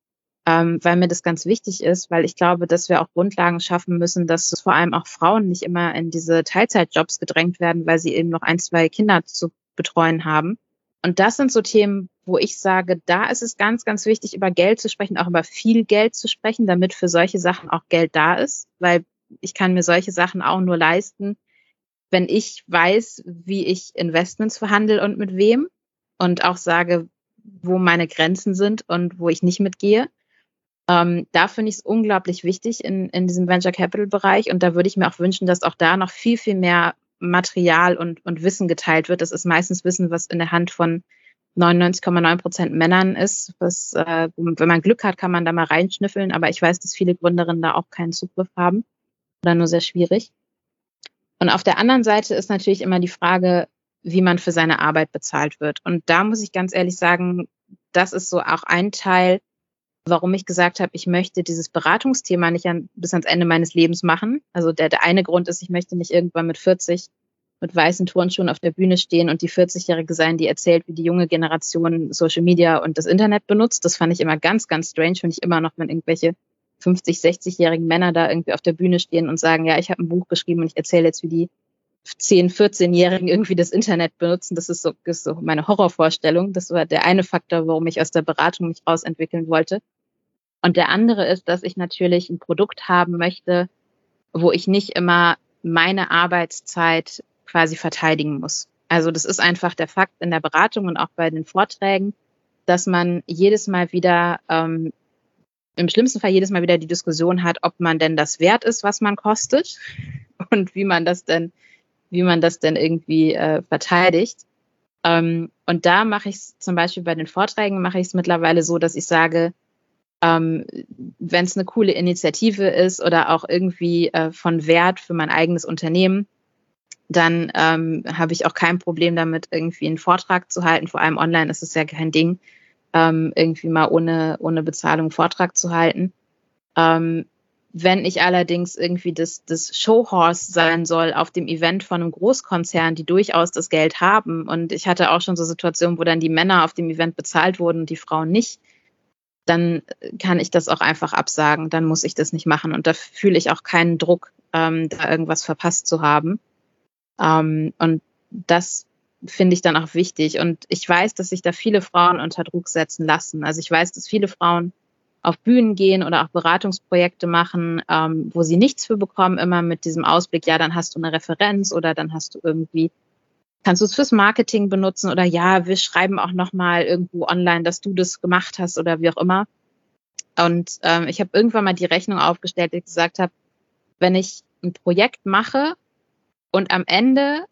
ähm, weil mir das ganz wichtig ist, weil ich glaube, dass wir auch Grundlagen schaffen müssen, dass vor allem auch Frauen nicht immer in diese Teilzeitjobs gedrängt werden, weil sie eben noch ein, zwei Kinder zu betreuen haben. Und das sind so Themen, wo ich sage, da ist es ganz, ganz wichtig, über Geld zu sprechen, auch über viel Geld zu sprechen, damit für solche Sachen auch Geld da ist, weil ich kann mir solche Sachen auch nur leisten, wenn ich weiß, wie ich Investments verhandle und mit wem und auch sage, wo meine Grenzen sind und wo ich nicht mitgehe. Ähm, da finde ich es unglaublich wichtig in, in diesem Venture Capital Bereich und da würde ich mir auch wünschen, dass auch da noch viel, viel mehr Material und, und Wissen geteilt wird. Das ist meistens Wissen, was in der Hand von 99,9 Prozent Männern ist. Was, äh, wenn man Glück hat, kann man da mal reinschnüffeln, aber ich weiß, dass viele Gründerinnen da auch keinen Zugriff haben oder nur sehr schwierig. Und auf der anderen Seite ist natürlich immer die Frage, wie man für seine Arbeit bezahlt wird. Und da muss ich ganz ehrlich sagen, das ist so auch ein Teil, warum ich gesagt habe, ich möchte dieses Beratungsthema nicht an, bis ans Ende meines Lebens machen. Also der, der eine Grund ist, ich möchte nicht irgendwann mit 40 mit weißen Turnschuhen auf der Bühne stehen und die 40-Jährige sein, die erzählt, wie die junge Generation Social Media und das Internet benutzt. Das fand ich immer ganz, ganz strange, finde ich immer noch, wenn irgendwelche 50, 60-jährigen Männer da irgendwie auf der Bühne stehen und sagen, ja, ich habe ein Buch geschrieben und ich erzähle jetzt, wie die 10, 14-Jährigen irgendwie das Internet benutzen. Das ist so, das ist so meine Horrorvorstellung. Das war der eine Faktor, warum ich aus der Beratung mich rausentwickeln wollte. Und der andere ist, dass ich natürlich ein Produkt haben möchte, wo ich nicht immer meine Arbeitszeit quasi verteidigen muss. Also das ist einfach der Fakt in der Beratung und auch bei den Vorträgen, dass man jedes Mal wieder ähm, im schlimmsten Fall jedes Mal wieder die Diskussion hat, ob man denn das wert ist, was man kostet und wie man das denn, wie man das denn irgendwie äh, verteidigt. Ähm, und da mache ich es zum Beispiel bei den Vorträgen mache ich es mittlerweile so, dass ich sage, ähm, wenn es eine coole Initiative ist oder auch irgendwie äh, von Wert für mein eigenes Unternehmen, dann ähm, habe ich auch kein Problem damit, irgendwie einen Vortrag zu halten. Vor allem online ist es ja kein Ding ähm, irgendwie mal ohne, ohne Bezahlung Vortrag zu halten. Ähm, wenn ich allerdings irgendwie das, das Showhorse sein soll auf dem Event von einem Großkonzern, die durchaus das Geld haben, und ich hatte auch schon so Situationen, wo dann die Männer auf dem Event bezahlt wurden und die Frauen nicht, dann kann ich das auch einfach absagen, dann muss ich das nicht machen. Und da fühle ich auch keinen Druck, ähm, da irgendwas verpasst zu haben. Ähm, und das finde ich dann auch wichtig. Und ich weiß, dass sich da viele Frauen unter Druck setzen lassen. Also ich weiß, dass viele Frauen auf Bühnen gehen oder auch Beratungsprojekte machen, ähm, wo sie nichts für bekommen, immer mit diesem Ausblick, ja, dann hast du eine Referenz oder dann hast du irgendwie, kannst du es fürs Marketing benutzen oder ja, wir schreiben auch nochmal irgendwo online, dass du das gemacht hast oder wie auch immer. Und ähm, ich habe irgendwann mal die Rechnung aufgestellt, die ich gesagt habe, wenn ich ein Projekt mache und am Ende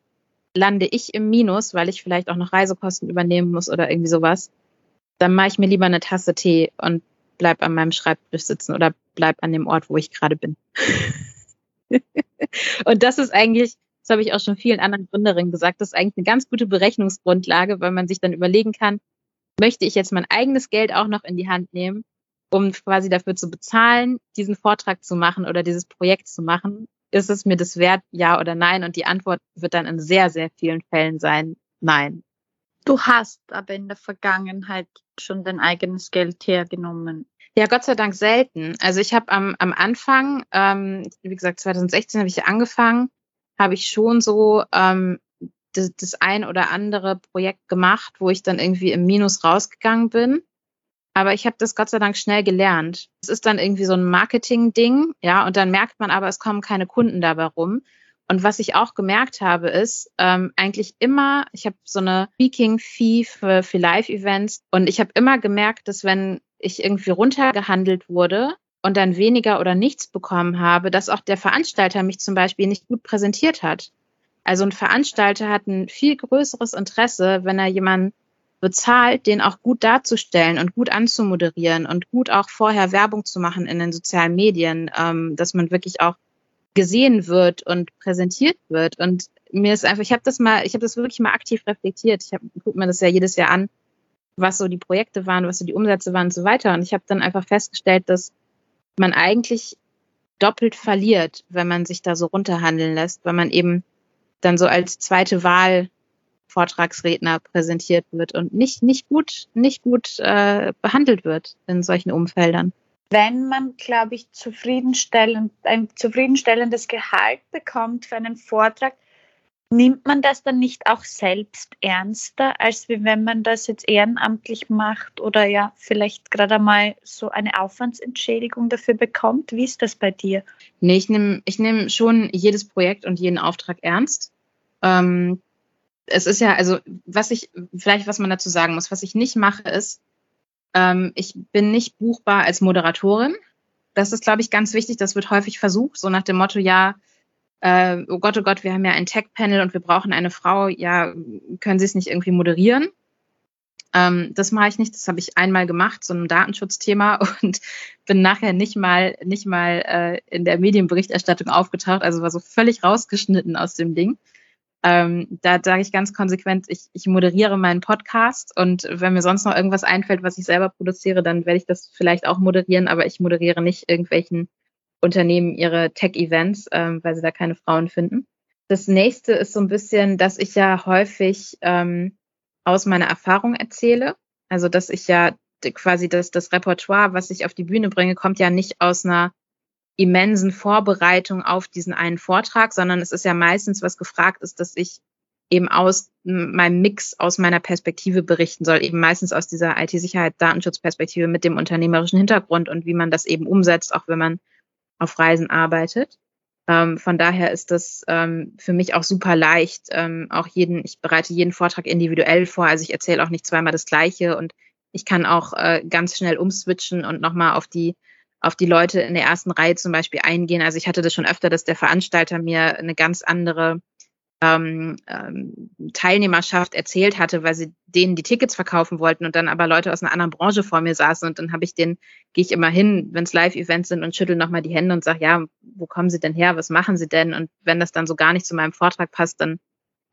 lande ich im Minus, weil ich vielleicht auch noch Reisekosten übernehmen muss oder irgendwie sowas, dann mache ich mir lieber eine Tasse Tee und bleib an meinem Schreibtisch sitzen oder bleib an dem Ort, wo ich gerade bin. und das ist eigentlich, das habe ich auch schon vielen anderen Gründerinnen gesagt, das ist eigentlich eine ganz gute Berechnungsgrundlage, weil man sich dann überlegen kann, möchte ich jetzt mein eigenes Geld auch noch in die Hand nehmen, um quasi dafür zu bezahlen, diesen Vortrag zu machen oder dieses Projekt zu machen? Ist es mir das wert, ja oder nein? Und die Antwort wird dann in sehr, sehr vielen Fällen sein, nein. Du hast aber in der Vergangenheit schon dein eigenes Geld hergenommen. Ja, Gott sei Dank selten. Also ich habe am, am Anfang, ähm, wie gesagt, 2016 habe ich angefangen, habe ich schon so ähm, das, das ein oder andere Projekt gemacht, wo ich dann irgendwie im Minus rausgegangen bin. Aber ich habe das Gott sei Dank schnell gelernt. Es ist dann irgendwie so ein Marketing-Ding, ja, und dann merkt man aber, es kommen keine Kunden dabei rum. Und was ich auch gemerkt habe, ist ähm, eigentlich immer, ich habe so eine Speaking-Fee für, für Live-Events und ich habe immer gemerkt, dass wenn ich irgendwie runtergehandelt wurde und dann weniger oder nichts bekommen habe, dass auch der Veranstalter mich zum Beispiel nicht gut präsentiert hat. Also ein Veranstalter hat ein viel größeres Interesse, wenn er jemanden bezahlt, den auch gut darzustellen und gut anzumoderieren und gut auch vorher Werbung zu machen in den sozialen Medien, ähm, dass man wirklich auch gesehen wird und präsentiert wird. Und mir ist einfach, ich habe das mal, ich habe das wirklich mal aktiv reflektiert. Ich gucke mir das ja jedes Jahr an, was so die Projekte waren, was so die Umsätze waren und so weiter. Und ich habe dann einfach festgestellt, dass man eigentlich doppelt verliert, wenn man sich da so runterhandeln lässt, weil man eben dann so als zweite Wahl Vortragsredner präsentiert wird und nicht nicht gut nicht gut äh, behandelt wird in solchen Umfeldern wenn man, glaube ich, zufriedenstellend, ein zufriedenstellendes Gehalt bekommt für einen Vortrag, nimmt man das dann nicht auch selbst ernster, als wenn man das jetzt ehrenamtlich macht oder ja vielleicht gerade einmal so eine Aufwandsentschädigung dafür bekommt? Wie ist das bei dir? Nee, ich nehme ich nehm schon jedes Projekt und jeden Auftrag ernst. Ähm, es ist ja, also was ich, vielleicht was man dazu sagen muss, was ich nicht mache, ist, ähm, ich bin nicht buchbar als Moderatorin. Das ist, glaube ich, ganz wichtig. Das wird häufig versucht, so nach dem Motto, ja, äh, oh Gott, oh Gott, wir haben ja ein Tech-Panel und wir brauchen eine Frau. Ja, können Sie es nicht irgendwie moderieren? Ähm, das mache ich nicht. Das habe ich einmal gemacht, so ein Datenschutzthema und bin nachher nicht mal nicht mal äh, in der Medienberichterstattung aufgetaucht. Also war so völlig rausgeschnitten aus dem Ding. Ähm, da sage ich ganz konsequent, ich, ich moderiere meinen Podcast und wenn mir sonst noch irgendwas einfällt, was ich selber produziere, dann werde ich das vielleicht auch moderieren, aber ich moderiere nicht irgendwelchen Unternehmen ihre Tech-Events, ähm, weil sie da keine Frauen finden. Das nächste ist so ein bisschen, dass ich ja häufig ähm, aus meiner Erfahrung erzähle. Also dass ich ja quasi das, das Repertoire, was ich auf die Bühne bringe, kommt ja nicht aus einer immensen Vorbereitung auf diesen einen Vortrag, sondern es ist ja meistens, was gefragt ist, dass ich eben aus meinem Mix, aus meiner Perspektive berichten soll, eben meistens aus dieser IT-Sicherheit, Datenschutzperspektive mit dem unternehmerischen Hintergrund und wie man das eben umsetzt, auch wenn man auf Reisen arbeitet. Ähm, von daher ist das ähm, für mich auch super leicht. Ähm, auch jeden, ich bereite jeden Vortrag individuell vor, also ich erzähle auch nicht zweimal das Gleiche und ich kann auch äh, ganz schnell umswitchen und nochmal auf die auf die Leute in der ersten Reihe zum Beispiel eingehen. Also ich hatte das schon öfter, dass der Veranstalter mir eine ganz andere ähm, ähm, Teilnehmerschaft erzählt hatte, weil sie denen die Tickets verkaufen wollten und dann aber Leute aus einer anderen Branche vor mir saßen und dann habe ich den, gehe ich immer hin, wenn es Live-Events sind und schüttel nochmal die Hände und sage, ja, wo kommen Sie denn her, was machen Sie denn? Und wenn das dann so gar nicht zu meinem Vortrag passt, dann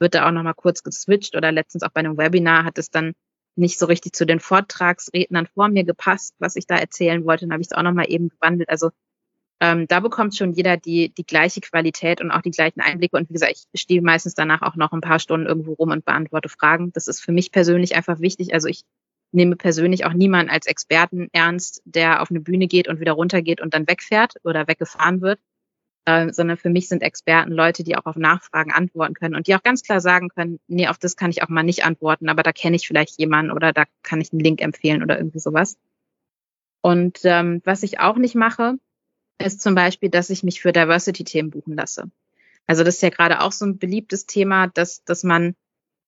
wird da auch nochmal kurz geswitcht oder letztens auch bei einem Webinar hat es dann nicht so richtig zu den Vortragsrednern vor mir gepasst, was ich da erzählen wollte. Dann habe ich es auch nochmal eben gewandelt. Also ähm, da bekommt schon jeder die, die gleiche Qualität und auch die gleichen Einblicke. Und wie gesagt, ich stehe meistens danach auch noch ein paar Stunden irgendwo rum und beantworte Fragen. Das ist für mich persönlich einfach wichtig. Also ich nehme persönlich auch niemanden als Experten ernst, der auf eine Bühne geht und wieder runtergeht und dann wegfährt oder weggefahren wird, äh, sondern für mich sind Experten Leute, die auch auf Nachfragen antworten können und die auch ganz klar sagen können, nee, auf das kann ich auch mal nicht antworten, aber da kenne ich vielleicht jemanden oder da kann ich einen Link empfehlen oder irgendwie sowas. Und ähm, was ich auch nicht mache, ist zum Beispiel, dass ich mich für Diversity-Themen buchen lasse. Also das ist ja gerade auch so ein beliebtes Thema, dass, dass man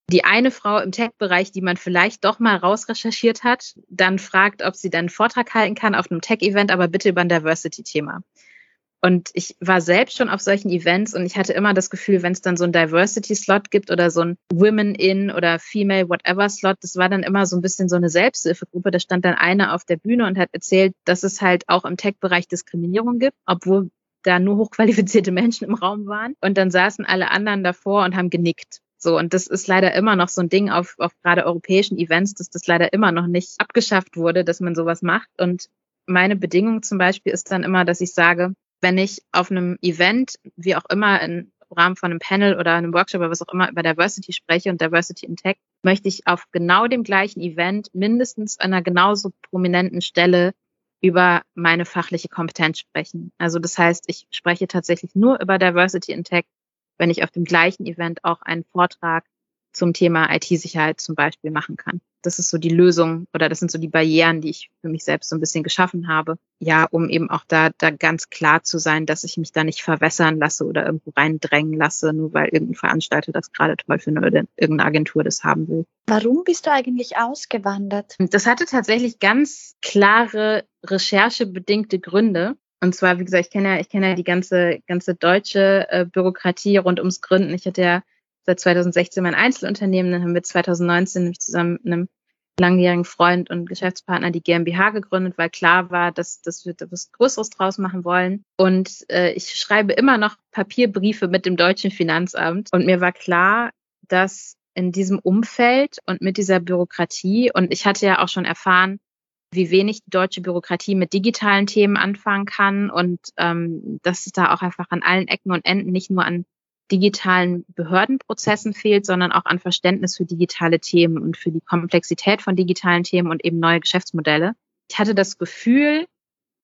die eine Frau im Tech-Bereich, die man vielleicht doch mal rausrecherchiert hat, dann fragt, ob sie dann einen Vortrag halten kann auf einem Tech-Event, aber bitte über ein Diversity-Thema. Und ich war selbst schon auf solchen Events und ich hatte immer das Gefühl, wenn es dann so ein Diversity-Slot gibt oder so ein Women-in oder Female Whatever-Slot, das war dann immer so ein bisschen so eine Selbsthilfegruppe. Da stand dann eine auf der Bühne und hat erzählt, dass es halt auch im Tech-Bereich Diskriminierung gibt, obwohl da nur hochqualifizierte Menschen im Raum waren. Und dann saßen alle anderen davor und haben genickt. So, und das ist leider immer noch so ein Ding auf, auf gerade europäischen Events, dass das leider immer noch nicht abgeschafft wurde, dass man sowas macht. Und meine Bedingung zum Beispiel ist dann immer, dass ich sage, wenn ich auf einem Event, wie auch immer im Rahmen von einem Panel oder einem Workshop oder was auch immer über Diversity spreche und Diversity in Tech, möchte ich auf genau dem gleichen Event mindestens an einer genauso prominenten Stelle über meine fachliche Kompetenz sprechen. Also das heißt, ich spreche tatsächlich nur über Diversity in Tech, wenn ich auf dem gleichen Event auch einen Vortrag zum Thema IT-Sicherheit zum Beispiel machen kann. Das ist so die Lösung oder das sind so die Barrieren, die ich für mich selbst so ein bisschen geschaffen habe. Ja, um eben auch da, da ganz klar zu sein, dass ich mich da nicht verwässern lasse oder irgendwo reindrängen lasse, nur weil irgendein Veranstalter das gerade toll findet oder irgendeine Agentur das haben will. Warum bist du eigentlich ausgewandert? Das hatte tatsächlich ganz klare recherchebedingte Gründe. Und zwar, wie gesagt, ich kenne ja, ich kenne ja die ganze, ganze deutsche äh, Bürokratie rund ums Gründen. Ich hatte ja seit 2016 mein Einzelunternehmen. Dann haben wir 2019 nämlich zusammen mit einem langjährigen Freund und Geschäftspartner die GmbH gegründet, weil klar war, dass, dass wir etwas Größeres draus machen wollen. Und äh, ich schreibe immer noch Papierbriefe mit dem deutschen Finanzamt. Und mir war klar, dass in diesem Umfeld und mit dieser Bürokratie, und ich hatte ja auch schon erfahren, wie wenig die deutsche Bürokratie mit digitalen Themen anfangen kann und ähm, dass es da auch einfach an allen Ecken und Enden nicht nur an digitalen Behördenprozessen fehlt, sondern auch an Verständnis für digitale Themen und für die Komplexität von digitalen Themen und eben neue Geschäftsmodelle. Ich hatte das Gefühl,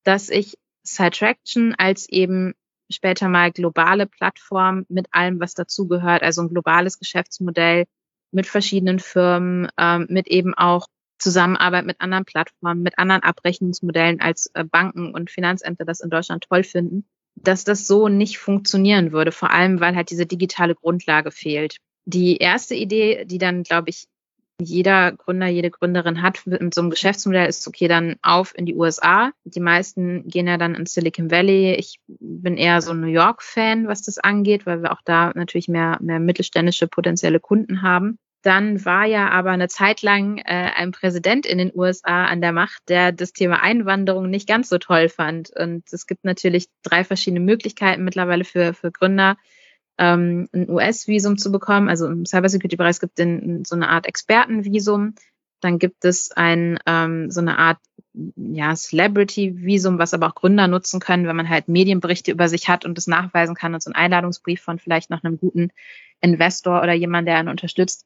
dass ich Sidetraction als eben später mal globale Plattform mit allem, was dazugehört, also ein globales Geschäftsmodell mit verschiedenen Firmen, ähm, mit eben auch Zusammenarbeit mit anderen Plattformen, mit anderen Abrechnungsmodellen als äh, Banken und Finanzämter das in Deutschland toll finden, dass das so nicht funktionieren würde, vor allem weil halt diese digitale Grundlage fehlt. Die erste Idee, die dann, glaube ich, jeder Gründer, jede Gründerin hat mit so einem Geschäftsmodell, ist okay, dann auf in die USA. Die meisten gehen ja dann in Silicon Valley. Ich bin eher so ein New York-Fan, was das angeht, weil wir auch da natürlich mehr, mehr mittelständische potenzielle Kunden haben. Dann war ja aber eine Zeit lang äh, ein Präsident in den USA an der Macht, der das Thema Einwanderung nicht ganz so toll fand. Und es gibt natürlich drei verschiedene Möglichkeiten mittlerweile für, für Gründer, ähm, ein US-Visum zu bekommen. Also im Cybersecurity-Bereich gibt es so eine Art Expertenvisum. Dann gibt es ein, ähm, so eine Art ja, Celebrity-Visum, was aber auch Gründer nutzen können, wenn man halt Medienberichte über sich hat und das nachweisen kann und so einen Einladungsbrief von vielleicht noch einem guten Investor oder jemand, der einen unterstützt.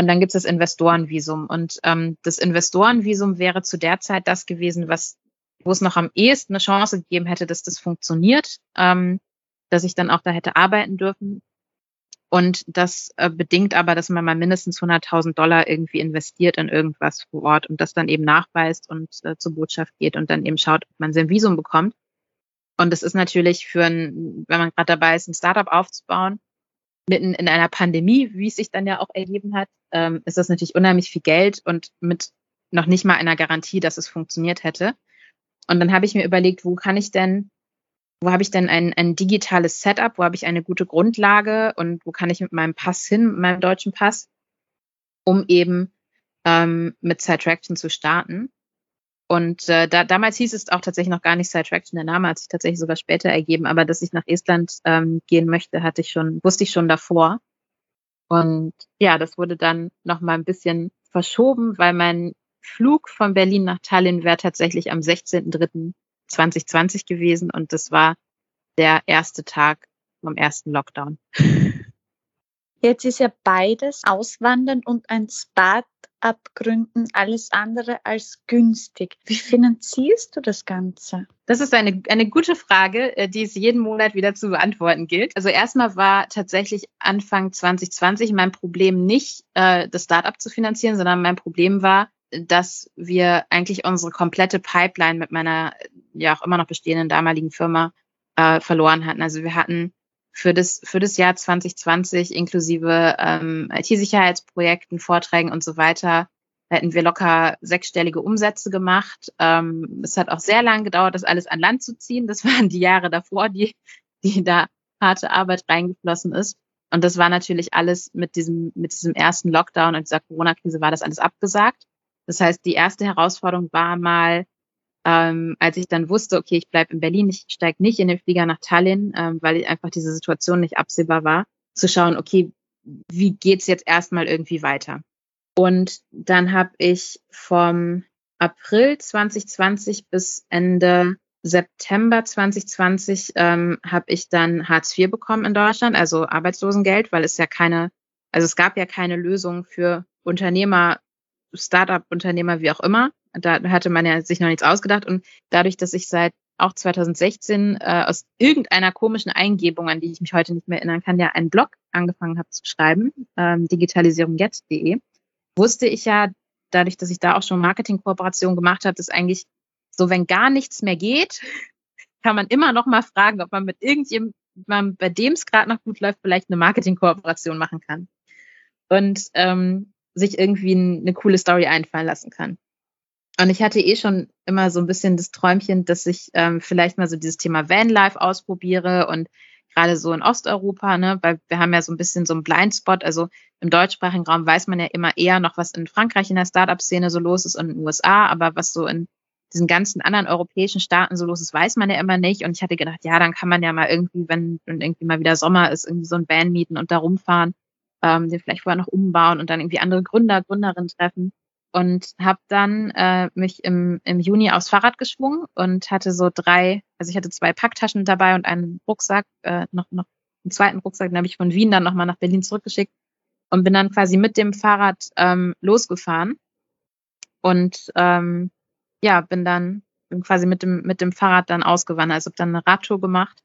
Und dann gibt es das Investorenvisum. Und ähm, das Investorenvisum wäre zu der Zeit das gewesen, was, wo es noch am ehesten eine Chance gegeben hätte, dass das funktioniert, ähm, dass ich dann auch da hätte arbeiten dürfen. Und das äh, bedingt aber, dass man mal mindestens 100.000 Dollar irgendwie investiert in irgendwas vor Ort und das dann eben nachweist und äh, zur Botschaft geht und dann eben schaut, ob man sein Visum bekommt. Und das ist natürlich für ein, wenn man gerade dabei ist, ein Startup aufzubauen, mitten in einer Pandemie, wie es sich dann ja auch ergeben hat, ähm, ist das natürlich unheimlich viel Geld und mit noch nicht mal einer Garantie, dass es funktioniert hätte. Und dann habe ich mir überlegt, wo kann ich denn, wo habe ich denn ein, ein digitales Setup, wo habe ich eine gute Grundlage und wo kann ich mit meinem Pass hin, mit meinem deutschen Pass, um eben ähm, mit Sidetraction zu starten. Und äh, da, damals hieß es auch tatsächlich noch gar nicht Sidetraction. Der Name hat sich tatsächlich sogar später ergeben. Aber dass ich nach Estland ähm, gehen möchte, hatte ich schon, wusste ich schon davor. Und ja, das wurde dann noch mal ein bisschen verschoben, weil mein Flug von Berlin nach Tallinn wäre tatsächlich am 16.03.2020 gewesen. Und das war der erste Tag vom ersten Lockdown. Jetzt ist ja beides Auswandern und ein Spa abgründen alles andere als günstig. Wie finanzierst du das Ganze? Das ist eine, eine gute Frage, äh, die es jeden Monat wieder zu beantworten gilt. Also erstmal war tatsächlich Anfang 2020 mein Problem nicht, äh, das Startup zu finanzieren, sondern mein Problem war, dass wir eigentlich unsere komplette Pipeline mit meiner ja auch immer noch bestehenden damaligen Firma äh, verloren hatten. Also wir hatten für das, für das Jahr 2020 inklusive ähm, IT-Sicherheitsprojekten, Vorträgen und so weiter hätten wir locker sechsstellige Umsätze gemacht. Ähm, es hat auch sehr lange gedauert, das alles an Land zu ziehen. Das waren die Jahre davor, die, die da harte Arbeit reingeflossen ist. Und das war natürlich alles mit diesem, mit diesem ersten Lockdown und dieser Corona-Krise war das alles abgesagt. Das heißt, die erste Herausforderung war mal, ähm, als ich dann wusste, okay, ich bleibe in Berlin, ich steige nicht in den Flieger nach Tallinn, ähm, weil einfach diese Situation nicht absehbar war, zu schauen, okay, wie geht's jetzt erstmal irgendwie weiter? Und dann habe ich vom April 2020 bis Ende September 2020 ähm, habe ich dann Hartz IV bekommen in Deutschland, also Arbeitslosengeld, weil es ja keine, also es gab ja keine Lösung für Unternehmer, Startup-Unternehmer, wie auch immer. Da hatte man ja sich noch nichts ausgedacht. Und dadurch, dass ich seit auch 2016 äh, aus irgendeiner komischen Eingebung, an die ich mich heute nicht mehr erinnern kann, ja einen Blog angefangen habe zu schreiben, ähm, digitalisierungjetzt.de, wusste ich ja, dadurch, dass ich da auch schon Marketingkooperation gemacht habe, dass eigentlich so, wenn gar nichts mehr geht, kann man immer noch mal fragen, ob man mit irgendjemandem, bei dem es gerade noch gut läuft, vielleicht eine Marketingkooperation machen kann. Und ähm, sich irgendwie eine coole Story einfallen lassen kann. Und ich hatte eh schon immer so ein bisschen das Träumchen, dass ich ähm, vielleicht mal so dieses Thema Vanlife ausprobiere und gerade so in Osteuropa, ne, weil wir haben ja so ein bisschen so einen Blindspot. Also im deutschsprachigen Raum weiß man ja immer eher noch, was in Frankreich in der Startup-Szene so los ist und in den USA, aber was so in diesen ganzen anderen europäischen Staaten so los ist, weiß man ja immer nicht. Und ich hatte gedacht, ja, dann kann man ja mal irgendwie, wenn irgendwie mal wieder Sommer ist, irgendwie so ein Van mieten und da rumfahren, ähm, den vielleicht vorher noch umbauen und dann irgendwie andere Gründer, Gründerinnen treffen. Und habe dann äh, mich im, im Juni aufs Fahrrad geschwungen und hatte so drei, also ich hatte zwei Packtaschen dabei und einen Rucksack, äh, noch, noch einen zweiten Rucksack, den habe ich von Wien dann nochmal nach Berlin zurückgeschickt und bin dann quasi mit dem Fahrrad ähm, losgefahren. Und ähm, ja, bin dann bin quasi mit dem, mit dem Fahrrad dann ausgewandert. Also habe dann eine Radtour gemacht,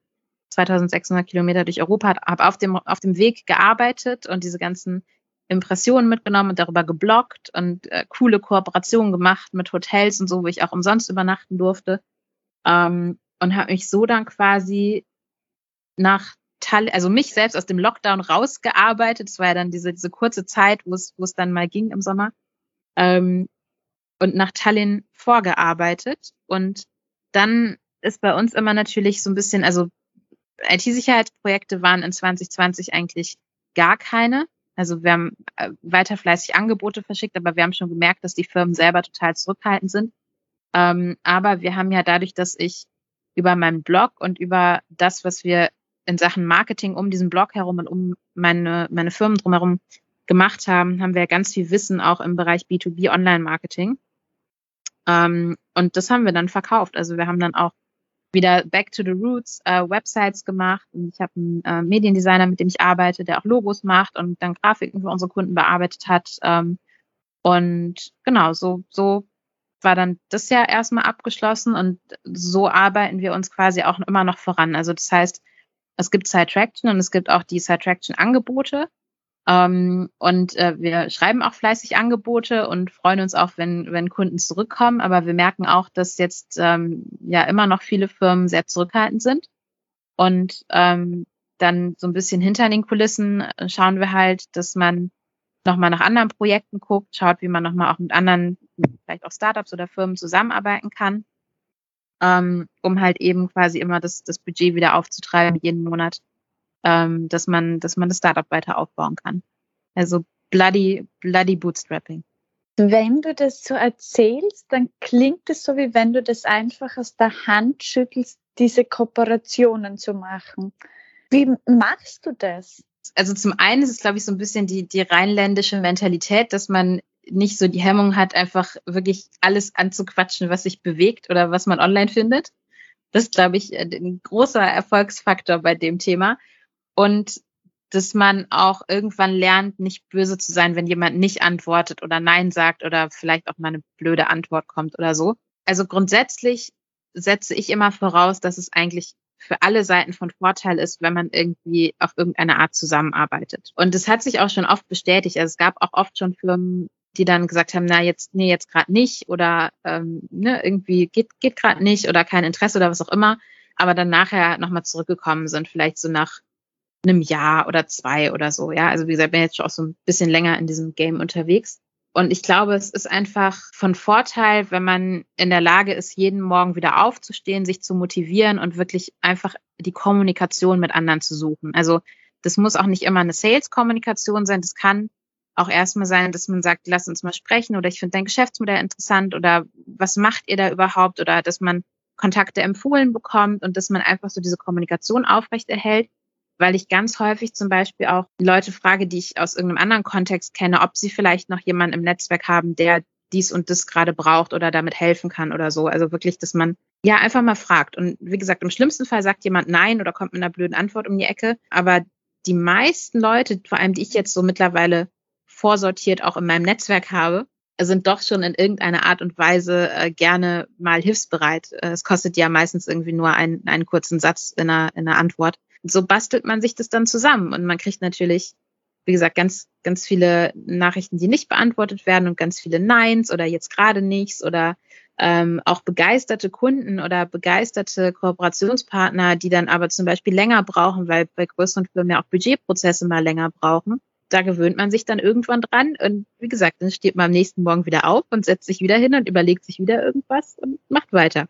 2600 Kilometer durch Europa, habe auf dem, auf dem Weg gearbeitet und diese ganzen Impressionen mitgenommen und darüber geblockt und äh, coole Kooperationen gemacht mit Hotels und so, wo ich auch umsonst übernachten durfte. Ähm, und habe mich so dann quasi nach Tallinn, also mich selbst aus dem Lockdown rausgearbeitet. Es war ja dann diese, diese kurze Zeit, wo es, wo es dann mal ging im Sommer. Ähm, und nach Tallinn vorgearbeitet. Und dann ist bei uns immer natürlich so ein bisschen, also IT-Sicherheitsprojekte waren in 2020 eigentlich gar keine. Also wir haben äh, weiter fleißig Angebote verschickt, aber wir haben schon gemerkt, dass die Firmen selber total zurückhaltend sind. Ähm, aber wir haben ja dadurch, dass ich über meinen Blog und über das, was wir in Sachen Marketing um diesen Blog herum und um meine, meine Firmen drumherum gemacht haben, haben wir ganz viel Wissen auch im Bereich B2B Online-Marketing. Ähm, und das haben wir dann verkauft. Also wir haben dann auch wieder Back to the Roots äh, Websites gemacht. Und ich habe einen äh, Mediendesigner, mit dem ich arbeite, der auch Logos macht und dann Grafiken für unsere Kunden bearbeitet hat. Ähm, und genau, so, so war dann das Jahr erstmal abgeschlossen und so arbeiten wir uns quasi auch immer noch voran. Also das heißt, es gibt Side Traction und es gibt auch die Side Traction Angebote. Ähm, und äh, wir schreiben auch fleißig Angebote und freuen uns auch, wenn, wenn Kunden zurückkommen. Aber wir merken auch, dass jetzt ähm, ja immer noch viele Firmen sehr zurückhaltend sind. Und ähm, dann so ein bisschen hinter den Kulissen äh, schauen wir halt, dass man nochmal nach anderen Projekten guckt, schaut, wie man nochmal auch mit anderen, vielleicht auch Startups oder Firmen zusammenarbeiten kann, ähm, um halt eben quasi immer das, das Budget wieder aufzutreiben jeden Monat ähm, dass man, dass man das Startup weiter aufbauen kann. Also bloody, bloody Bootstrapping. Wenn du das so erzählst, dann klingt es so, wie wenn du das einfach aus der Hand schüttelst, diese Kooperationen zu machen. Wie machst du das? Also zum einen ist es, glaube ich, so ein bisschen die, die rheinländische Mentalität, dass man nicht so die Hemmung hat, einfach wirklich alles anzuquatschen, was sich bewegt oder was man online findet. Das ist, glaube ich, ein großer Erfolgsfaktor bei dem Thema und dass man auch irgendwann lernt, nicht böse zu sein, wenn jemand nicht antwortet oder Nein sagt oder vielleicht auch mal eine blöde Antwort kommt oder so. Also grundsätzlich setze ich immer voraus, dass es eigentlich für alle Seiten von Vorteil ist, wenn man irgendwie auf irgendeine Art zusammenarbeitet. Und es hat sich auch schon oft bestätigt. Also es gab auch oft schon Firmen, die dann gesagt haben, na jetzt, nee, jetzt gerade nicht oder ähm, ne, irgendwie geht, geht gerade nicht oder kein Interesse oder was auch immer, aber dann nachher nochmal zurückgekommen sind, vielleicht so nach einem Jahr oder zwei oder so. Ja, also wie gesagt, bin jetzt schon auch so ein bisschen länger in diesem Game unterwegs. Und ich glaube, es ist einfach von Vorteil, wenn man in der Lage ist, jeden Morgen wieder aufzustehen, sich zu motivieren und wirklich einfach die Kommunikation mit anderen zu suchen. Also das muss auch nicht immer eine Sales-Kommunikation sein. Das kann auch erstmal sein, dass man sagt, lass uns mal sprechen oder ich finde dein Geschäftsmodell interessant oder was macht ihr da überhaupt oder dass man Kontakte empfohlen bekommt und dass man einfach so diese Kommunikation aufrechterhält weil ich ganz häufig zum Beispiel auch Leute frage, die ich aus irgendeinem anderen Kontext kenne, ob sie vielleicht noch jemanden im Netzwerk haben, der dies und das gerade braucht oder damit helfen kann oder so. Also wirklich, dass man ja einfach mal fragt. Und wie gesagt, im schlimmsten Fall sagt jemand Nein oder kommt mit einer blöden Antwort um die Ecke. Aber die meisten Leute, vor allem die ich jetzt so mittlerweile vorsortiert auch in meinem Netzwerk habe, sind doch schon in irgendeiner Art und Weise äh, gerne mal hilfsbereit. Äh, es kostet ja meistens irgendwie nur einen, einen kurzen Satz in einer, in einer Antwort so bastelt man sich das dann zusammen und man kriegt natürlich, wie gesagt, ganz, ganz viele Nachrichten, die nicht beantwortet werden und ganz viele Neins oder jetzt gerade nichts oder ähm, auch begeisterte Kunden oder begeisterte Kooperationspartner, die dann aber zum Beispiel länger brauchen, weil bei größeren Firmen ja auch Budgetprozesse mal länger brauchen. Da gewöhnt man sich dann irgendwann dran und wie gesagt, dann steht man am nächsten Morgen wieder auf und setzt sich wieder hin und überlegt sich wieder irgendwas und macht weiter.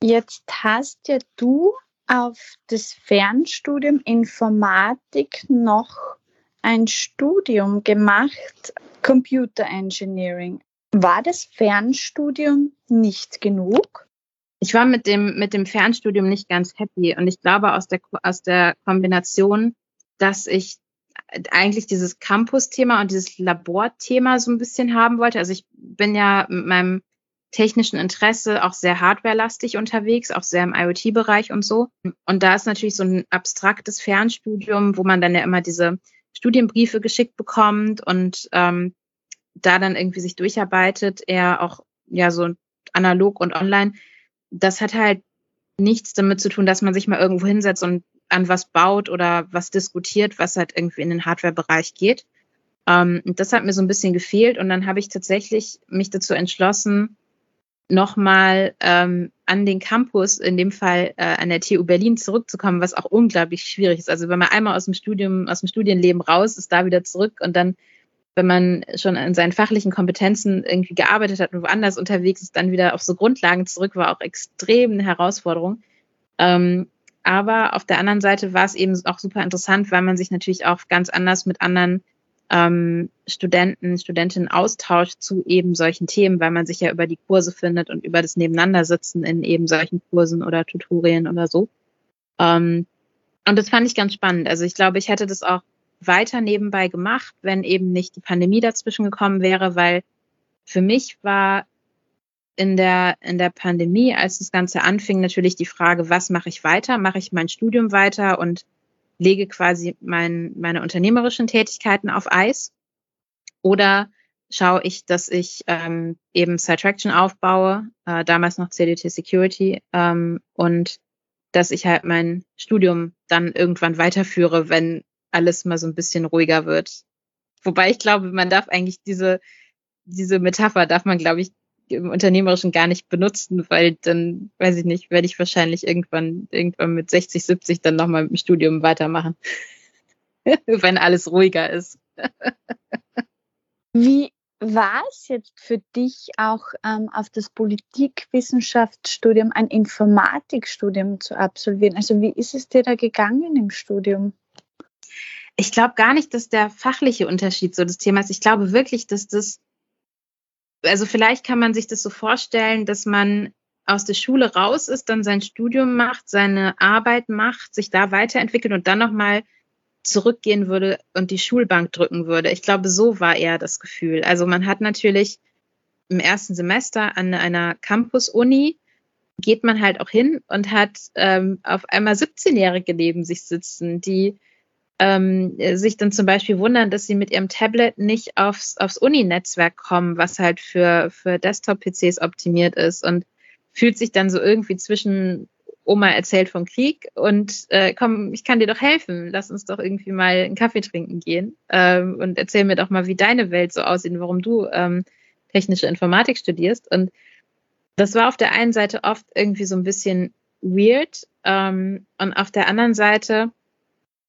Jetzt hast ja du auf das Fernstudium Informatik noch ein Studium gemacht, Computer Engineering. War das Fernstudium nicht genug? Ich war mit dem, mit dem Fernstudium nicht ganz happy und ich glaube aus der, aus der Kombination, dass ich eigentlich dieses Campus-Thema und dieses Labor-Thema so ein bisschen haben wollte. Also ich bin ja mit meinem technischen Interesse auch sehr hardwarelastig unterwegs, auch sehr im IoT-Bereich und so. Und da ist natürlich so ein abstraktes Fernstudium, wo man dann ja immer diese Studienbriefe geschickt bekommt und ähm, da dann irgendwie sich durcharbeitet, eher auch ja so analog und online. Das hat halt nichts damit zu tun, dass man sich mal irgendwo hinsetzt und an was baut oder was diskutiert, was halt irgendwie in den Hardware-Bereich geht. Ähm, das hat mir so ein bisschen gefehlt. Und dann habe ich tatsächlich mich dazu entschlossen, nochmal ähm, an den Campus, in dem Fall äh, an der TU Berlin zurückzukommen, was auch unglaublich schwierig ist. Also wenn man einmal aus dem Studium, aus dem Studienleben raus ist, da wieder zurück und dann, wenn man schon an seinen fachlichen Kompetenzen irgendwie gearbeitet hat und woanders unterwegs ist, dann wieder auf so Grundlagen zurück, war auch extrem eine Herausforderung. Ähm, aber auf der anderen Seite war es eben auch super interessant, weil man sich natürlich auch ganz anders mit anderen ähm, Studenten, Studentinnen austauscht zu eben solchen Themen, weil man sich ja über die Kurse findet und über das Nebeneinandersitzen in eben solchen Kursen oder Tutorien oder so. Ähm, und das fand ich ganz spannend. Also ich glaube, ich hätte das auch weiter nebenbei gemacht, wenn eben nicht die Pandemie dazwischen gekommen wäre, weil für mich war in der, in der Pandemie, als das Ganze anfing, natürlich die Frage, was mache ich weiter? Mache ich mein Studium weiter und lege quasi mein, meine unternehmerischen Tätigkeiten auf Eis oder schaue ich, dass ich ähm, eben Sidetraction aufbaue, äh, damals noch CDT Security ähm, und dass ich halt mein Studium dann irgendwann weiterführe, wenn alles mal so ein bisschen ruhiger wird. Wobei ich glaube, man darf eigentlich diese, diese Metapher darf man, glaube ich, im Unternehmerischen gar nicht benutzen, weil dann, weiß ich nicht, werde ich wahrscheinlich irgendwann, irgendwann mit 60, 70 dann nochmal mit dem Studium weitermachen. Wenn alles ruhiger ist. Wie war es jetzt für dich auch ähm, auf das Politikwissenschaftsstudium ein Informatikstudium zu absolvieren? Also wie ist es dir da gegangen im Studium? Ich glaube gar nicht, dass der fachliche Unterschied so das Thema ist. Ich glaube wirklich, dass das also vielleicht kann man sich das so vorstellen, dass man aus der Schule raus ist, dann sein Studium macht, seine Arbeit macht, sich da weiterentwickelt und dann nochmal zurückgehen würde und die Schulbank drücken würde. Ich glaube, so war eher das Gefühl. Also man hat natürlich im ersten Semester an einer Campus-Uni geht man halt auch hin und hat ähm, auf einmal 17-Jährige neben sich sitzen, die ähm, sich dann zum Beispiel wundern, dass sie mit ihrem Tablet nicht aufs, aufs Uni-Netzwerk kommen, was halt für, für Desktop-PCs optimiert ist und fühlt sich dann so irgendwie zwischen Oma erzählt vom Krieg und äh, komm, ich kann dir doch helfen. Lass uns doch irgendwie mal einen Kaffee trinken gehen ähm, und erzähl mir doch mal, wie deine Welt so aussieht, warum du ähm, technische Informatik studierst. Und das war auf der einen Seite oft irgendwie so ein bisschen weird ähm, und auf der anderen Seite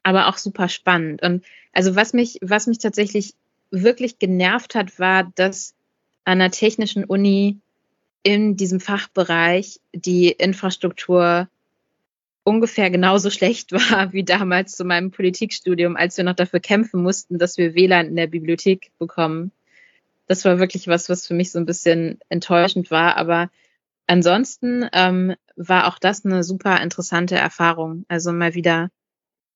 aber auch super spannend. Und also was mich, was mich tatsächlich wirklich genervt hat, war, dass an der technischen Uni in diesem Fachbereich die Infrastruktur ungefähr genauso schlecht war wie damals zu meinem Politikstudium, als wir noch dafür kämpfen mussten, dass wir WLAN in der Bibliothek bekommen. Das war wirklich was, was für mich so ein bisschen enttäuschend war. Aber ansonsten ähm, war auch das eine super interessante Erfahrung. Also mal wieder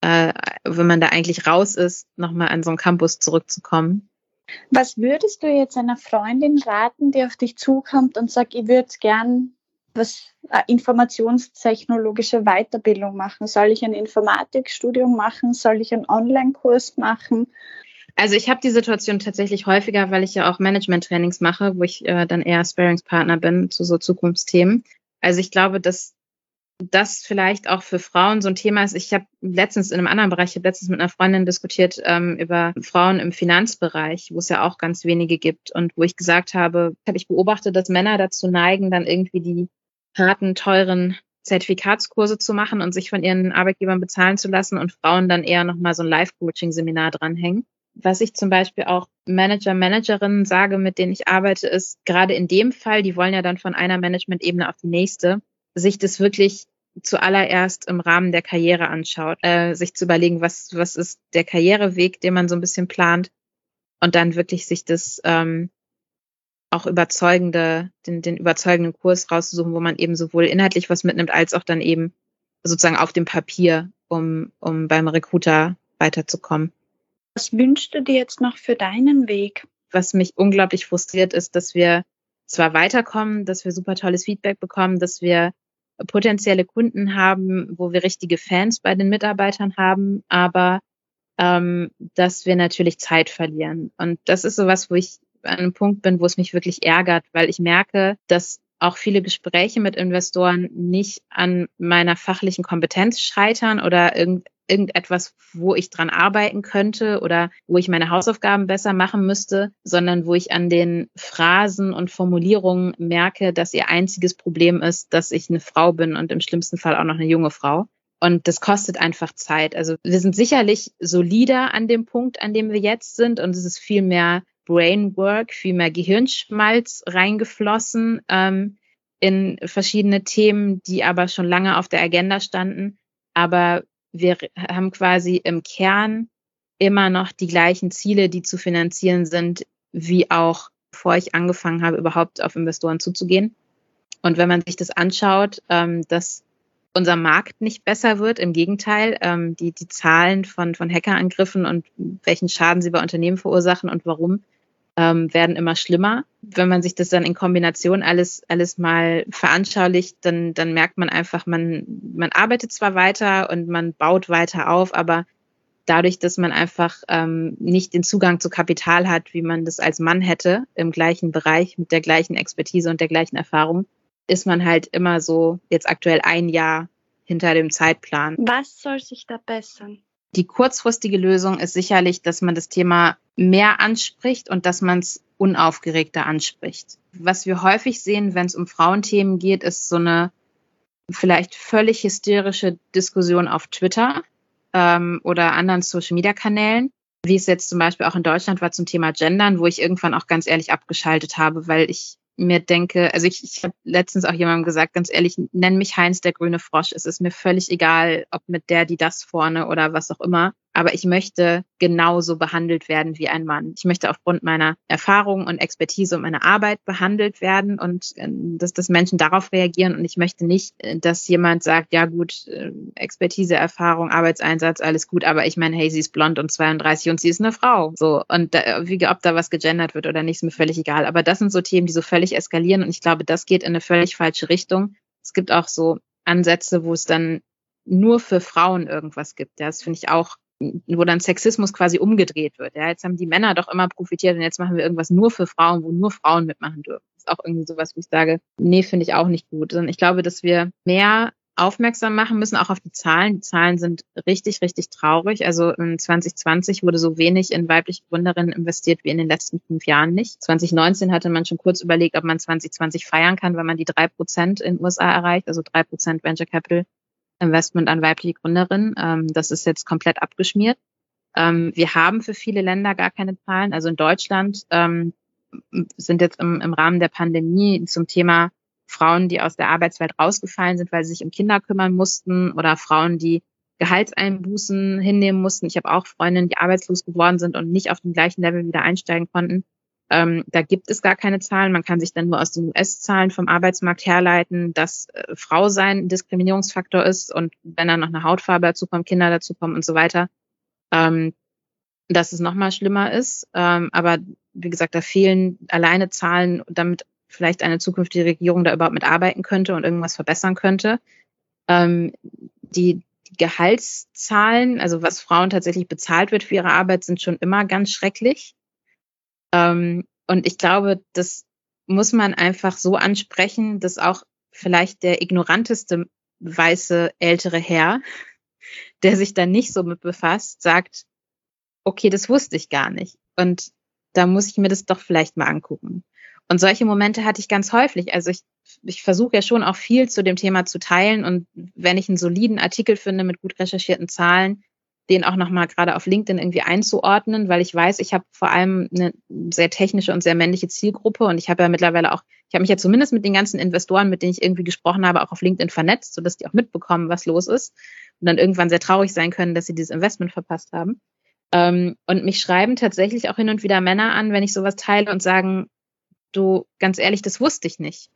äh, wenn man da eigentlich raus ist, nochmal an so einen Campus zurückzukommen. Was würdest du jetzt einer Freundin raten, die auf dich zukommt und sagt, ich würde gern was äh, informationstechnologische Weiterbildung machen? Soll ich ein Informatikstudium machen? Soll ich einen Online-Kurs machen? Also ich habe die Situation tatsächlich häufiger, weil ich ja auch Management-Trainings mache, wo ich äh, dann eher Sparingspartner bin zu so Zukunftsthemen. Also ich glaube, dass das vielleicht auch für Frauen so ein Thema ist. Ich habe letztens in einem anderen Bereich, ich habe letztens mit einer Freundin diskutiert ähm, über Frauen im Finanzbereich, wo es ja auch ganz wenige gibt und wo ich gesagt habe, habe ich beobachtet, dass Männer dazu neigen, dann irgendwie die harten, teuren Zertifikatskurse zu machen und sich von ihren Arbeitgebern bezahlen zu lassen und Frauen dann eher nochmal so ein Live-Coaching-Seminar dranhängen. Was ich zum Beispiel auch Manager, Managerinnen sage, mit denen ich arbeite, ist gerade in dem Fall, die wollen ja dann von einer Management-Ebene auf die nächste, sich das wirklich zuallererst im Rahmen der Karriere anschaut, äh, sich zu überlegen, was, was ist der Karriereweg, den man so ein bisschen plant und dann wirklich sich das ähm, auch überzeugende, den, den überzeugenden Kurs rauszusuchen, wo man eben sowohl inhaltlich was mitnimmt, als auch dann eben sozusagen auf dem Papier, um, um beim Recruiter weiterzukommen. Was wünschst du dir jetzt noch für deinen Weg? Was mich unglaublich frustriert ist, dass wir zwar weiterkommen, dass wir super tolles Feedback bekommen, dass wir potenzielle Kunden haben, wo wir richtige Fans bei den Mitarbeitern haben, aber ähm, dass wir natürlich Zeit verlieren. Und das ist sowas, wo ich an einem Punkt bin, wo es mich wirklich ärgert, weil ich merke, dass auch viele Gespräche mit Investoren nicht an meiner fachlichen Kompetenz scheitern oder irgend, irgendetwas, wo ich dran arbeiten könnte oder wo ich meine Hausaufgaben besser machen müsste, sondern wo ich an den Phrasen und Formulierungen merke, dass ihr einziges Problem ist, dass ich eine Frau bin und im schlimmsten Fall auch noch eine junge Frau. Und das kostet einfach Zeit. Also wir sind sicherlich solider an dem Punkt, an dem wir jetzt sind. Und es ist viel mehr Brainwork, viel mehr Gehirnschmalz reingeflossen ähm, in verschiedene Themen, die aber schon lange auf der Agenda standen. Aber wir haben quasi im Kern immer noch die gleichen Ziele, die zu finanzieren sind, wie auch bevor ich angefangen habe, überhaupt auf Investoren zuzugehen. Und wenn man sich das anschaut, ähm, dass unser Markt nicht besser wird, im Gegenteil, ähm, die, die Zahlen von, von Hackerangriffen und welchen Schaden sie bei Unternehmen verursachen und warum, ähm, werden immer schlimmer. Wenn man sich das dann in Kombination alles, alles mal veranschaulicht, dann, dann merkt man einfach, man, man arbeitet zwar weiter und man baut weiter auf, aber dadurch, dass man einfach ähm, nicht den Zugang zu Kapital hat, wie man das als Mann hätte, im gleichen Bereich, mit der gleichen Expertise und der gleichen Erfahrung, ist man halt immer so jetzt aktuell ein Jahr hinter dem Zeitplan. Was soll sich da bessern? Die kurzfristige Lösung ist sicherlich, dass man das Thema mehr anspricht und dass man es unaufgeregter anspricht. Was wir häufig sehen, wenn es um Frauenthemen geht, ist so eine vielleicht völlig hysterische Diskussion auf Twitter ähm, oder anderen Social-Media-Kanälen, wie es jetzt zum Beispiel auch in Deutschland war zum Thema Gendern, wo ich irgendwann auch ganz ehrlich abgeschaltet habe, weil ich mir denke, also ich, ich habe letztens auch jemandem gesagt, ganz ehrlich, nenn mich Heinz der grüne Frosch. Es ist mir völlig egal, ob mit der, die das vorne oder was auch immer aber ich möchte genauso behandelt werden wie ein Mann. Ich möchte aufgrund meiner Erfahrung und Expertise und meiner Arbeit behandelt werden und äh, dass, dass Menschen darauf reagieren und ich möchte nicht, äh, dass jemand sagt, ja gut, äh, Expertise, Erfahrung, Arbeitseinsatz, alles gut, aber ich meine, hey, sie ist blond und 32 und sie ist eine Frau. So und da, wie ob da was gegendert wird oder nicht, ist mir völlig egal. Aber das sind so Themen, die so völlig eskalieren und ich glaube, das geht in eine völlig falsche Richtung. Es gibt auch so Ansätze, wo es dann nur für Frauen irgendwas gibt. Ja, das finde ich auch wo dann Sexismus quasi umgedreht wird. Ja, jetzt haben die Männer doch immer profitiert und jetzt machen wir irgendwas nur für Frauen, wo nur Frauen mitmachen dürfen. Das ist auch irgendwie sowas, wo ich sage, nee, finde ich auch nicht gut. Sondern ich glaube, dass wir mehr aufmerksam machen müssen, auch auf die Zahlen. Die Zahlen sind richtig, richtig traurig. Also in 2020 wurde so wenig in weibliche Gründerinnen investiert wie in den letzten fünf Jahren nicht. 2019 hatte man schon kurz überlegt, ob man 2020 feiern kann, wenn man die drei Prozent in den USA erreicht, also drei Prozent Venture Capital Investment an weibliche Gründerinnen. Ähm, das ist jetzt komplett abgeschmiert. Ähm, wir haben für viele Länder gar keine Zahlen. Also in Deutschland ähm, sind jetzt im, im Rahmen der Pandemie zum Thema Frauen, die aus der Arbeitswelt rausgefallen sind, weil sie sich um Kinder kümmern mussten oder Frauen, die Gehaltseinbußen hinnehmen mussten. Ich habe auch Freundinnen, die arbeitslos geworden sind und nicht auf dem gleichen Level wieder einsteigen konnten. Ähm, da gibt es gar keine Zahlen. Man kann sich dann nur aus den US-Zahlen vom Arbeitsmarkt herleiten, dass äh, Frau sein ein Diskriminierungsfaktor ist und wenn dann noch eine Hautfarbe dazukommt, Kinder dazukommen und so weiter, ähm, dass es nochmal schlimmer ist. Ähm, aber wie gesagt, da fehlen alleine Zahlen, damit vielleicht eine zukünftige Regierung da überhaupt mitarbeiten könnte und irgendwas verbessern könnte. Ähm, die Gehaltszahlen, also was Frauen tatsächlich bezahlt wird für ihre Arbeit, sind schon immer ganz schrecklich. Ähm, und ich glaube, das muss man einfach so ansprechen, dass auch vielleicht der ignoranteste weiße ältere Herr, der sich da nicht so mit befasst, sagt, okay, das wusste ich gar nicht. Und da muss ich mir das doch vielleicht mal angucken. Und solche Momente hatte ich ganz häufig. Also ich, ich versuche ja schon auch viel zu dem Thema zu teilen. Und wenn ich einen soliden Artikel finde mit gut recherchierten Zahlen, den auch nochmal gerade auf LinkedIn irgendwie einzuordnen, weil ich weiß, ich habe vor allem eine sehr technische und sehr männliche Zielgruppe und ich habe ja mittlerweile auch, ich habe mich ja zumindest mit den ganzen Investoren, mit denen ich irgendwie gesprochen habe, auch auf LinkedIn vernetzt, sodass die auch mitbekommen, was los ist und dann irgendwann sehr traurig sein können, dass sie dieses Investment verpasst haben. Ähm, und mich schreiben tatsächlich auch hin und wieder Männer an, wenn ich sowas teile und sagen, du, ganz ehrlich, das wusste ich nicht.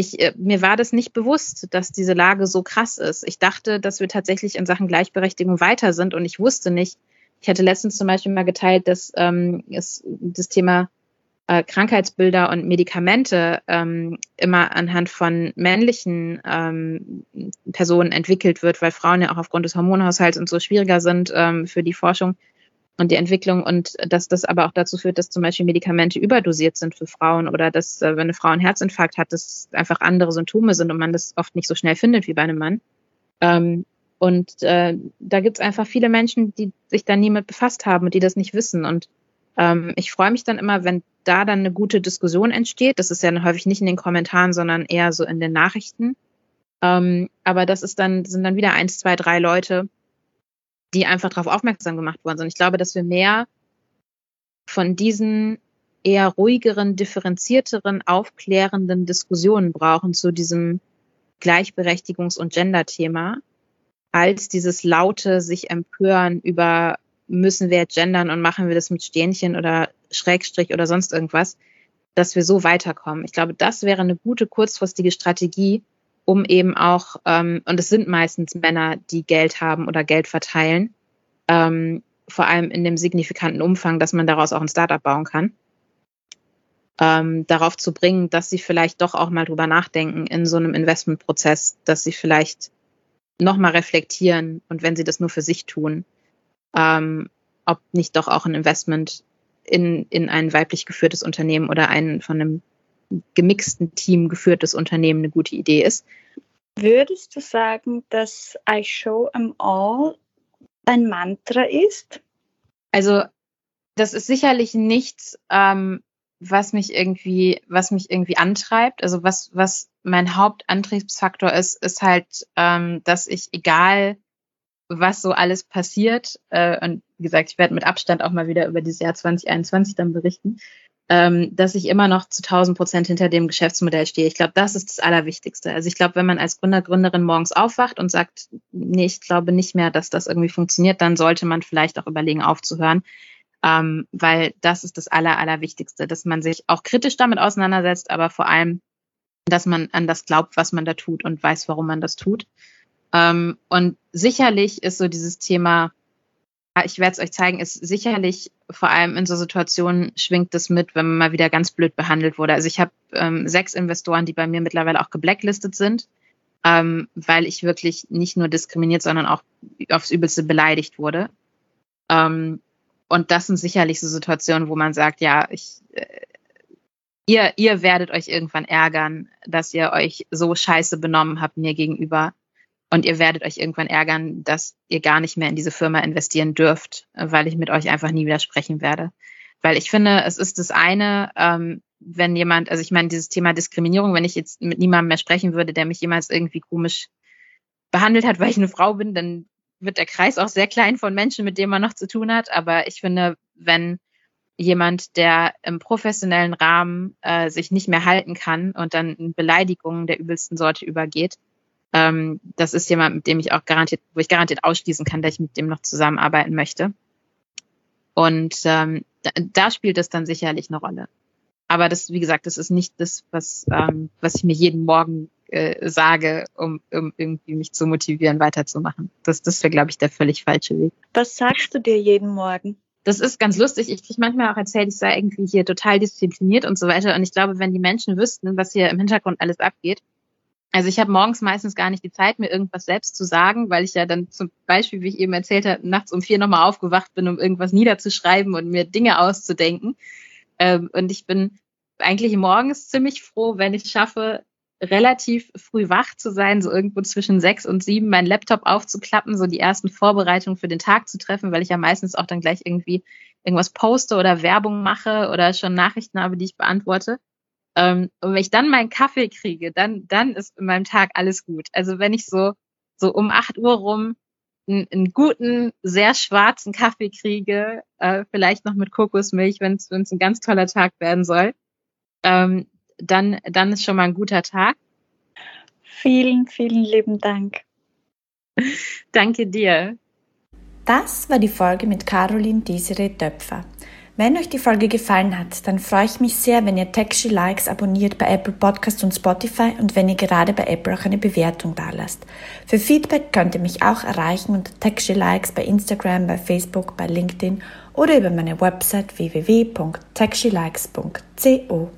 Ich, äh, mir war das nicht bewusst, dass diese Lage so krass ist. Ich dachte, dass wir tatsächlich in Sachen Gleichberechtigung weiter sind und ich wusste nicht. Ich hatte letztens zum Beispiel mal geteilt, dass ähm, es, das Thema äh, Krankheitsbilder und Medikamente ähm, immer anhand von männlichen ähm, Personen entwickelt wird, weil Frauen ja auch aufgrund des Hormonhaushalts und so schwieriger sind ähm, für die Forschung und die Entwicklung und dass das aber auch dazu führt, dass zum Beispiel Medikamente überdosiert sind für Frauen oder dass, äh, wenn eine Frau einen Herzinfarkt hat, dass einfach andere Symptome sind und man das oft nicht so schnell findet wie bei einem Mann. Ähm, und äh, da gibt es einfach viele Menschen, die sich da nie mit befasst haben und die das nicht wissen. Und ähm, ich freue mich dann immer, wenn da dann eine gute Diskussion entsteht. Das ist ja häufig nicht in den Kommentaren, sondern eher so in den Nachrichten. Ähm, aber das ist dann, sind dann wieder eins, zwei, drei Leute, die einfach darauf aufmerksam gemacht worden sind. Ich glaube, dass wir mehr von diesen eher ruhigeren, differenzierteren, aufklärenden Diskussionen brauchen zu diesem Gleichberechtigungs- und Gender-Thema, als dieses laute sich empören über müssen wir gendern und machen wir das mit Sternchen oder Schrägstrich oder sonst irgendwas, dass wir so weiterkommen. Ich glaube, das wäre eine gute kurzfristige Strategie, um eben auch, ähm, und es sind meistens Männer, die Geld haben oder Geld verteilen, ähm, vor allem in dem signifikanten Umfang, dass man daraus auch ein Startup bauen kann, ähm, darauf zu bringen, dass sie vielleicht doch auch mal drüber nachdenken in so einem Investmentprozess, dass sie vielleicht nochmal reflektieren und wenn sie das nur für sich tun, ähm, ob nicht doch auch ein Investment in, in ein weiblich geführtes Unternehmen oder ein von einem gemixten Team geführtes Unternehmen eine gute Idee ist. Würdest du sagen, dass I show them all ein Mantra ist? Also das ist sicherlich nichts, ähm, was mich irgendwie, was mich irgendwie antreibt. Also was, was mein Hauptantriebsfaktor ist, ist halt, ähm, dass ich egal was so alles passiert, äh, und wie gesagt, ich werde mit Abstand auch mal wieder über dieses Jahr 2021 dann berichten, ähm, dass ich immer noch zu 1000 Prozent hinter dem Geschäftsmodell stehe. Ich glaube, das ist das Allerwichtigste. Also ich glaube, wenn man als Gründer, Gründerin morgens aufwacht und sagt, nee, ich glaube nicht mehr, dass das irgendwie funktioniert, dann sollte man vielleicht auch überlegen, aufzuhören. Ähm, weil das ist das Aller, Allerwichtigste, dass man sich auch kritisch damit auseinandersetzt, aber vor allem, dass man an das glaubt, was man da tut und weiß, warum man das tut. Ähm, und sicherlich ist so dieses Thema ich werde es euch zeigen, ist sicherlich vor allem in so Situationen schwingt es mit, wenn man mal wieder ganz blöd behandelt wurde. Also ich habe ähm, sechs Investoren, die bei mir mittlerweile auch geblacklistet sind, ähm, weil ich wirklich nicht nur diskriminiert, sondern auch aufs Übelste beleidigt wurde. Ähm, und das sind sicherlich so Situationen, wo man sagt, ja, ich, äh, ihr, ihr werdet euch irgendwann ärgern, dass ihr euch so scheiße benommen habt mir gegenüber. Und ihr werdet euch irgendwann ärgern, dass ihr gar nicht mehr in diese Firma investieren dürft, weil ich mit euch einfach nie widersprechen werde. Weil ich finde, es ist das eine, ähm, wenn jemand, also ich meine, dieses Thema Diskriminierung, wenn ich jetzt mit niemandem mehr sprechen würde, der mich jemals irgendwie komisch behandelt hat, weil ich eine Frau bin, dann wird der Kreis auch sehr klein von Menschen, mit denen man noch zu tun hat. Aber ich finde, wenn jemand, der im professionellen Rahmen äh, sich nicht mehr halten kann und dann in Beleidigungen der übelsten Sorte übergeht, ähm, das ist jemand, mit dem ich auch garantiert, wo ich garantiert ausschließen kann, dass ich mit dem noch zusammenarbeiten möchte. Und ähm, da, da spielt es dann sicherlich eine Rolle. Aber das, wie gesagt, das ist nicht das, was, ähm, was ich mir jeden Morgen äh, sage, um, um irgendwie mich zu motivieren, weiterzumachen. Das, das wäre, glaube ich, der völlig falsche Weg. Was sagst du dir jeden Morgen? Das ist ganz lustig. Ich kriege manchmal auch erzählt, ich sei irgendwie hier total diszipliniert und so weiter. Und ich glaube, wenn die Menschen wüssten, was hier im Hintergrund alles abgeht, also ich habe morgens meistens gar nicht die Zeit, mir irgendwas selbst zu sagen, weil ich ja dann zum Beispiel, wie ich eben erzählt habe, nachts um vier nochmal aufgewacht bin, um irgendwas niederzuschreiben und mir Dinge auszudenken. Ähm, und ich bin eigentlich morgens ziemlich froh, wenn ich schaffe, relativ früh wach zu sein, so irgendwo zwischen sechs und sieben, meinen Laptop aufzuklappen, so die ersten Vorbereitungen für den Tag zu treffen, weil ich ja meistens auch dann gleich irgendwie irgendwas poste oder Werbung mache oder schon Nachrichten habe, die ich beantworte. Ähm, und wenn ich dann meinen Kaffee kriege, dann, dann ist in meinem Tag alles gut. Also wenn ich so, so um acht Uhr rum einen, einen guten, sehr schwarzen Kaffee kriege, äh, vielleicht noch mit Kokosmilch, wenn es ein ganz toller Tag werden soll, ähm, dann, dann ist schon mal ein guter Tag. Vielen, vielen lieben Dank. Danke dir. Das war die Folge mit Caroline Desiree Döpfer. Wenn euch die Folge gefallen hat, dann freue ich mich sehr, wenn ihr Taxi Likes abonniert bei Apple Podcasts und Spotify und wenn ihr gerade bei Apple auch eine Bewertung dalasst. Für Feedback könnt ihr mich auch erreichen unter Taxi Likes bei Instagram, bei Facebook, bei LinkedIn oder über meine Website www.taxilikes.co.